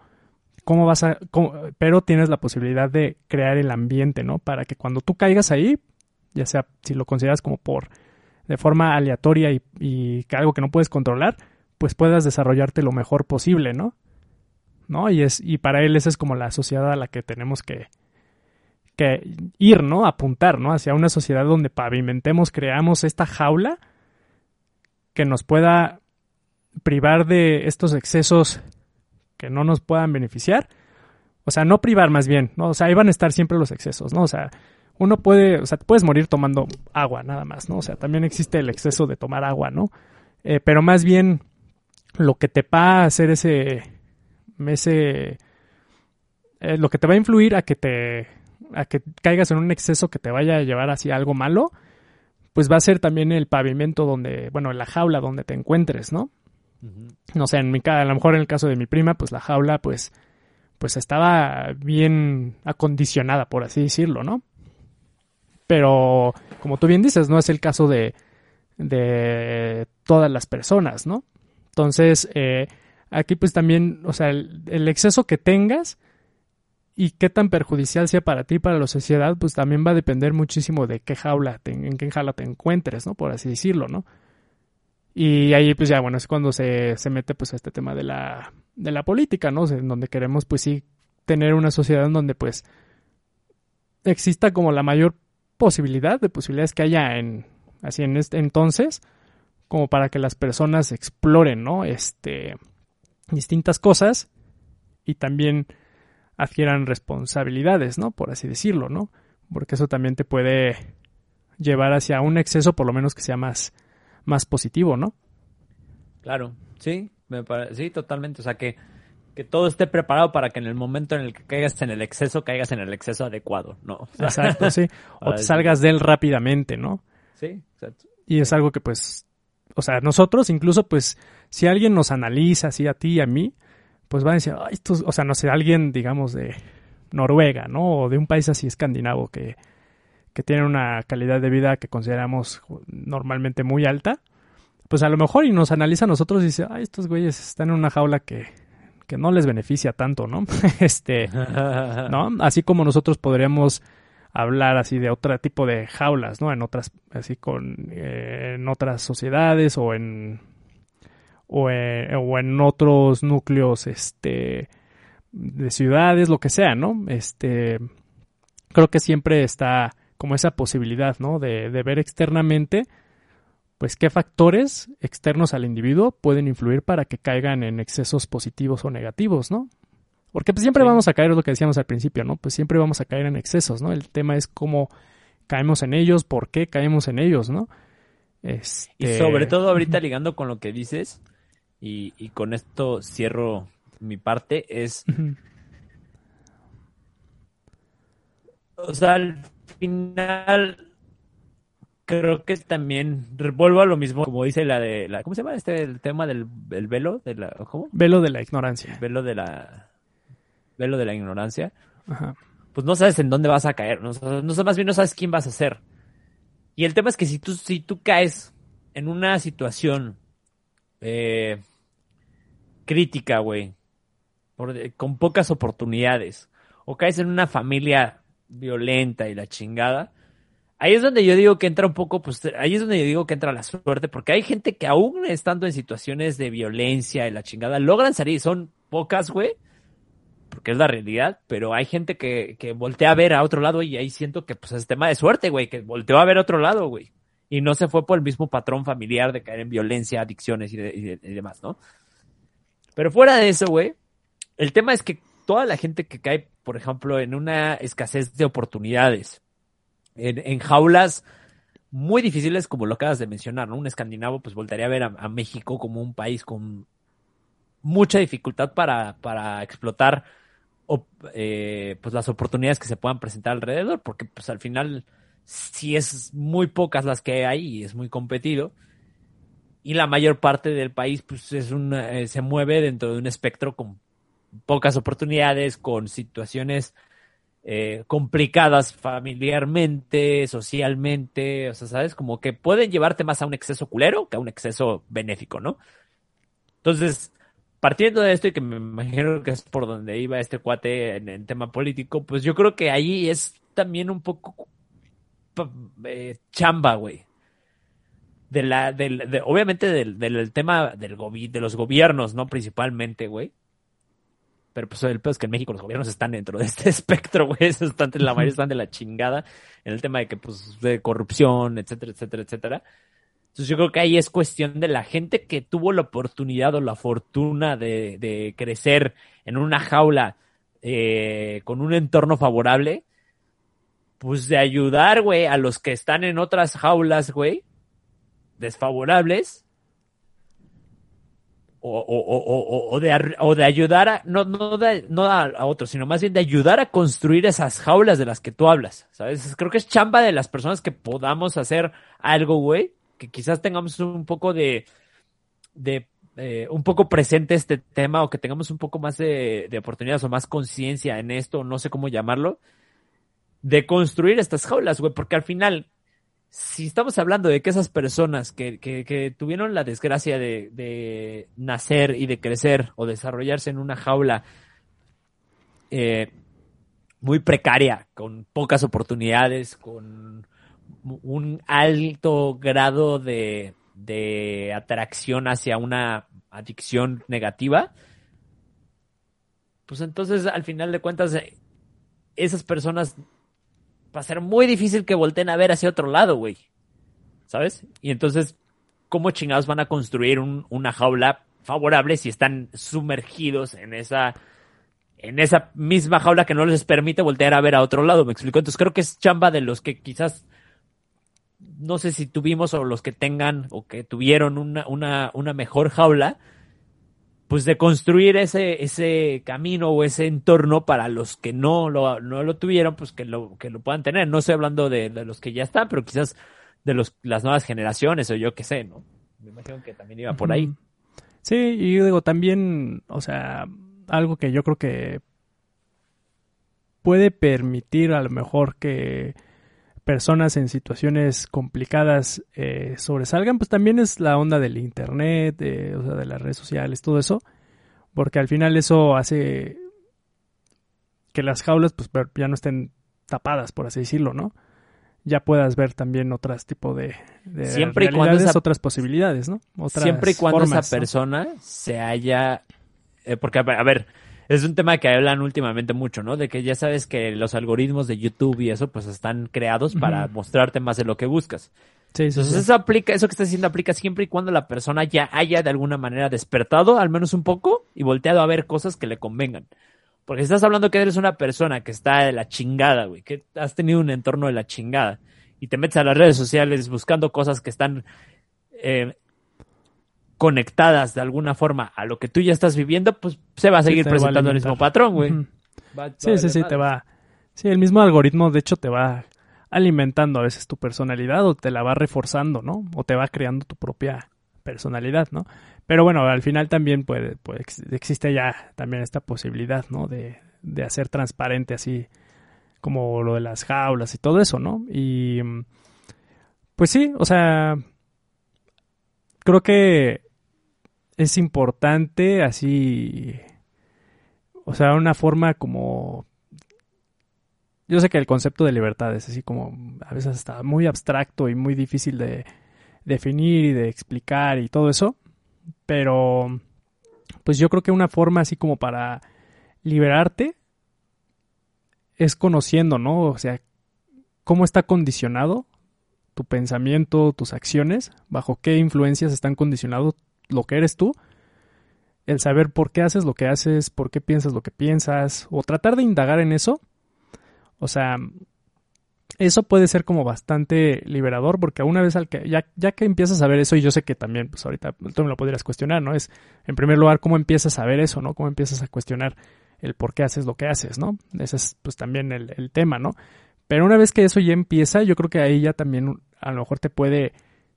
¿Cómo vas a...? pero tienes la posibilidad de crear el ambiente, ¿no? Para que cuando tú caigas ahí, ya sea si lo consideras como por... de forma aleatoria y, y algo que no puedes controlar, pues puedas desarrollarte lo mejor posible, ¿no? ¿No? Y, es, y para él esa es como la sociedad a la que tenemos que, que ir, ¿no? Apuntar, ¿no? Hacia una sociedad donde pavimentemos, creamos esta jaula que nos pueda privar de estos excesos que no nos puedan beneficiar o sea, no privar más bien, ¿no? O sea, ahí van a estar siempre los excesos, ¿no? O sea, uno puede, o sea, puedes morir tomando agua nada más, ¿no? O sea, también existe el exceso de tomar agua, ¿no? Eh, pero más bien lo que te va a hacer ese, ese, eh, lo que te va a influir a que te, a que caigas en un exceso que te vaya a llevar hacia algo malo, pues va a ser también el pavimento donde, bueno, la jaula donde te encuentres, ¿no? No sé, en mi a lo mejor en el caso de mi prima, pues la jaula, pues, pues estaba bien acondicionada, por así decirlo, ¿no? Pero, como tú bien dices, no es el caso de, de todas las personas, ¿no? Entonces, eh, aquí pues también, o sea, el, exceso que tengas y qué tan perjudicial sea para ti, para la sociedad, pues también va a depender muchísimo de qué jaula, en qué jaula te encuentres, ¿no? Por así decirlo, ¿no? Y ahí pues ya, bueno, es cuando se, se mete pues este tema de la, de la política, ¿no? en donde queremos pues sí tener una sociedad en donde pues exista como la mayor posibilidad de posibilidades que haya en así en este entonces como para que las personas exploren, ¿no? Este distintas cosas y también adquieran responsabilidades, ¿no? Por así decirlo, ¿no? Porque eso también te puede llevar hacia un exceso, por lo menos que sea más, más positivo, ¿no? Claro, sí, me parece, sí, totalmente. O sea, que que todo esté preparado para que en el momento en el que caigas en el exceso, caigas en el exceso adecuado, ¿no? exacto, sí. O te salgas de él rápidamente, ¿no? Sí, exacto. Y es algo que pues, o sea, nosotros incluso pues, si alguien nos analiza así a ti y a mí, pues van a decir, ay, esto, o sea, no sé, alguien, digamos, de Noruega, ¿no? O de un país así escandinavo que, que tiene una calidad de vida que consideramos normalmente muy alta, pues a lo mejor y nos analiza a nosotros y dice, ay, estos güeyes están en una jaula que que no les beneficia tanto, ¿no? este, ¿no? Así como nosotros podríamos hablar así de otro tipo de jaulas, ¿no? En otras, así con, eh, en otras sociedades o en, o en, o en otros núcleos, este, de ciudades, lo que sea, ¿no? Este, creo que siempre está como esa posibilidad, ¿no? De, de ver externamente pues qué factores externos al individuo pueden influir para que caigan en excesos positivos o negativos, ¿no? Porque pues, siempre vamos a caer, es lo que decíamos al principio, ¿no? Pues siempre vamos a caer en excesos, ¿no? El tema es cómo caemos en ellos, por qué caemos en ellos, ¿no? Este... Y sobre todo ahorita ligando con lo que dices, y, y con esto cierro mi parte, es... O sea, al final creo que también vuelvo a lo mismo, como dice la de la, ¿cómo se llama este el tema del velo de la ¿cómo? Velo de la ignorancia. Velo de la velo de la ignorancia. Pues no sabes en dónde vas a caer, no, no más bien no sabes quién vas a ser. Y el tema es que si tú si tú caes en una situación eh, crítica, güey, con pocas oportunidades, o caes en una familia violenta y la chingada, Ahí es donde yo digo que entra un poco, pues ahí es donde yo digo que entra la suerte, porque hay gente que aún estando en situaciones de violencia y la chingada, logran salir, son pocas, güey, porque es la realidad, pero hay gente que, que voltea a ver a otro lado y ahí siento que pues es tema de suerte, güey, que volteó a ver a otro lado, güey, y no se fue por el mismo patrón familiar de caer en violencia, adicciones y, demás, ¿no? Pero fuera de eso, güey, el tema es que toda la gente que cae, por ejemplo, en una escasez de oportunidades, en, jaulas muy difíciles como lo acabas de mencionar, ¿no? Un escandinavo pues volvería a ver a, México como un país con mucha dificultad para, para explotar eh, pues las oportunidades que se puedan presentar alrededor, porque pues al final si es muy pocas las que hay y es muy competido. Y la mayor parte del país pues es un, eh, se mueve dentro de un espectro con pocas oportunidades, con situaciones eh, complicadas familiarmente, socialmente, o sea, ¿sabes? Como que pueden llevarte más a un exceso culero que a un exceso benéfico, ¿no? Entonces, partiendo de esto y que me imagino que es por donde iba este cuate en el tema político, pues yo creo que ahí es también un poco eh, chamba, güey. De la, del, obviamente del, tema del de los gobiernos, ¿no? Principalmente, güey. Pero pues el peor es que en México los gobiernos están dentro de este espectro, güey. Están, la mayoría están de la chingada en el tema de que, pues, de corrupción, etcétera, etcétera, etcétera. Entonces yo creo que ahí es cuestión de la gente que tuvo la oportunidad o la fortuna de, crecer en una jaula eh, con un entorno favorable, pues de ayudar, güey, a los que están en otras jaulas, güey, desfavorables, o, o, o, o, de, o de ayudar a, no, no, no a, otros, sino más bien de ayudar a construir esas jaulas de las que tú hablas, ¿sabes? Creo que es chamba de las personas que podamos hacer algo, güey, que quizás tengamos un poco de, de eh, un poco presente este tema o que tengamos un poco más de, de oportunidades o más conciencia en esto, no sé cómo llamarlo, de construir estas jaulas, güey, porque al final si estamos hablando de que esas personas que, que, tuvieron la desgracia de, de, nacer y de crecer o desarrollarse en una jaula eh, muy precaria, con pocas oportunidades, con un alto grado de, de atracción hacia una adicción negativa, pues entonces al final de cuentas esas personas va a ser muy difícil que volteen a ver hacia otro lado, güey. ¿Sabes? Y entonces, ¿cómo chingados van a construir una jaula favorable si están sumergidos en esa en esa misma jaula que no les permite voltear a ver a otro lado, me explico. Entonces creo que es chamba de los que quizás no sé si tuvimos o los que tengan o que tuvieron una, una, una mejor jaula, pues de construir ese, ese camino o ese entorno para los que no lo, no lo tuvieron, pues que lo, que lo puedan tener. No estoy hablando de, los que ya están, pero quizás de los, las nuevas generaciones o yo qué sé, ¿no? Me imagino que también iba por ahí. Sí, y yo digo también, o sea, algo que yo creo que puede permitir a lo mejor que personas en situaciones complicadas eh, sobresalgan, pues también es la onda del internet, de, o sea, de las redes sociales, todo eso, porque al final eso hace que las jaulas pues ya no estén tapadas, por así decirlo, ¿no? Ya puedas ver también otras tipo de, siempre y cuando otras posibilidades, ¿no? siempre y cuando esa persona se haya, eh, porque a ver es un tema que hablan últimamente mucho, ¿no? De que ya sabes que los algoritmos de YouTube y eso, pues están creados para mostrarte más de lo que buscas. Sí, Entonces eso aplica, eso que estás diciendo aplica siempre y cuando la persona ya haya de alguna manera despertado, al menos un poco, y volteado a ver cosas que le convengan. Porque estás hablando que eres una persona que está de la chingada, güey, que has tenido un entorno de la chingada, y te metes a las redes sociales buscando cosas que están eh, conectadas de alguna forma a lo que tú ya estás viviendo, pues se va a seguir presentando el mismo patrón, güey. sí, sí, sí, te va. Sí, el mismo algoritmo, de hecho, te va alimentando a veces tu personalidad o te la va reforzando, ¿no? O te va creando tu propia personalidad, ¿no? Pero bueno, al final también puede, existe ya también esta posibilidad, ¿no? De, de hacer transparente así como lo de las jaulas y todo eso, ¿no? Y pues sí, o sea, creo que es importante así, o sea, una forma como... Yo sé que el concepto de libertad es así como a veces está muy abstracto y muy difícil de definir y de explicar y todo eso, pero pues yo creo que una forma así como para liberarte es conociendo, ¿no? O sea, cómo está condicionado tu pensamiento, tus acciones, bajo qué influencias están condicionados lo que eres tú, el saber por qué haces lo que haces, por qué piensas lo que piensas, o tratar de indagar en eso, o sea, eso puede ser como bastante liberador, porque una vez al que, ya, ya que empiezas a ver eso, y yo sé que también, pues ahorita tú me lo podrías cuestionar, ¿no? Es, en primer lugar, cómo empiezas a ver eso, ¿no? Cómo empiezas a cuestionar el por qué haces lo que haces, ¿no? Ese es, pues, también el, el tema, ¿no? Pero una vez que eso ya empieza, yo creo que ahí ya también a lo mejor te puede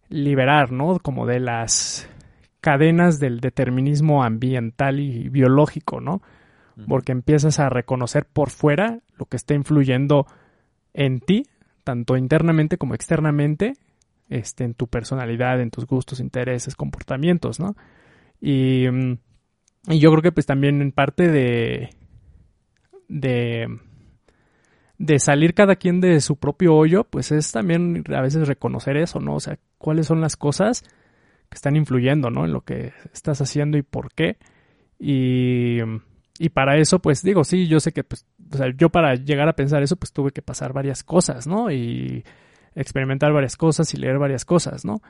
liberar, ¿no? Como de las cadenas del determinismo ambiental y biológico, ¿no? Porque empiezas a reconocer por fuera lo que está influyendo en ti, tanto internamente como externamente, este, en tu personalidad, en tus gustos, intereses, comportamientos, ¿no? Y, mm, y yo creo que pues también en parte de, de, de salir cada quien de su propio hoyo, pues es también a veces reconocer eso, ¿no? O sea, cuáles son las cosas están influyendo, ¿no? En lo que estás haciendo y por qué. Y, y para eso, pues digo, sí, yo sé que, pues, o sea, yo para llegar a pensar eso, pues tuve que pasar varias cosas, ¿no? Y experimentar varias cosas y leer varias cosas, ¿no?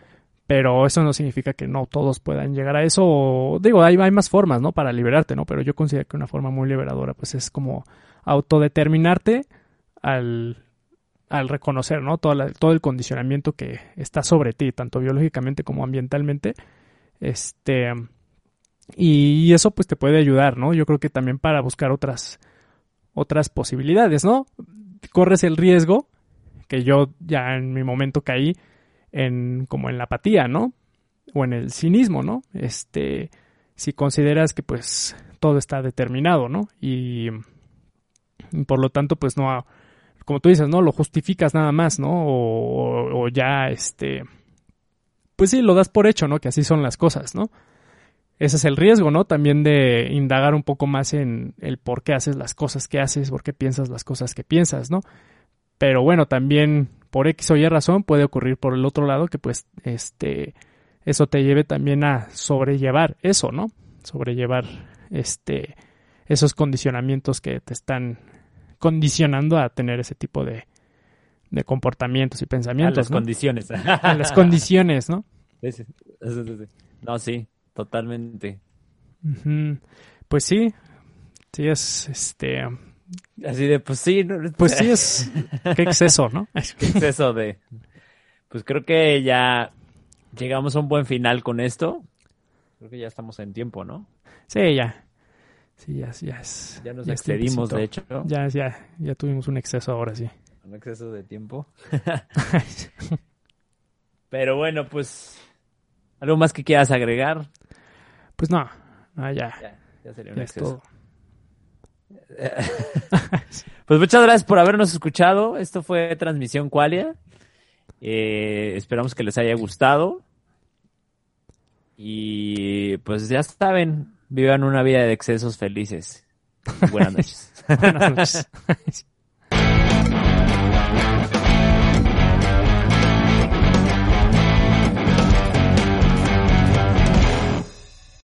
Pero eso no significa que no todos puedan llegar a eso. O, digo, hay, hay más formas, ¿no? Para liberarte, ¿no? Pero yo considero que una forma muy liberadora, pues es como autodeterminarte al, al reconocer, ¿no? Todo, todo el condicionamiento que está sobre ti, tanto biológicamente como ambientalmente. Este. Y eso pues te puede ayudar, ¿no? Yo creo que también para buscar otras, otras posibilidades, ¿no? Corres el riesgo, que yo ya en mi momento caí, en como en la apatía, ¿no? O en el cinismo, ¿no? Este, si consideras que pues todo está determinado, ¿no? Y, por lo tanto pues no, como tú dices, ¿no? Lo justificas nada más, ¿no? O, o, ya, este, pues sí, lo das por hecho, ¿no? Que así son las cosas, ¿no? Ese es el riesgo, ¿no? También de indagar un poco más en el por qué haces las cosas que haces, por qué piensas las cosas que piensas, ¿no? Pero bueno, también por X o Y razón puede ocurrir por el otro lado que pues este eso te lleve también a sobrellevar eso, ¿no? Sobrellevar este esos condicionamientos que te están condicionando a tener ese tipo de, de comportamientos y pensamientos. A las condiciones. A las condiciones, ¿no? No, sí, totalmente. Pues sí, sí es este Así de, pues sí. Pues sí, es. Qué exceso, ¿no? Qué exceso de. Pues creo que ya llegamos a un buen final con esto. Creo que ya estamos en tiempo, ¿no? Sí, ya. Sí, ya, ya es. Ya nos excedimos, de hecho. Ya, ya, ya tuvimos un exceso ahora sí. Un exceso de tiempo. Pero bueno, pues. ¿Algo más que quieras agregar? Pues no. ya. Ya, ya sería un exceso. pues muchas gracias por habernos escuchado. Esto fue Transmisión Qualia. Eh, esperamos que les haya gustado. Y pues ya saben, vivan una vida de excesos felices. Buenas noches. Buenas noches.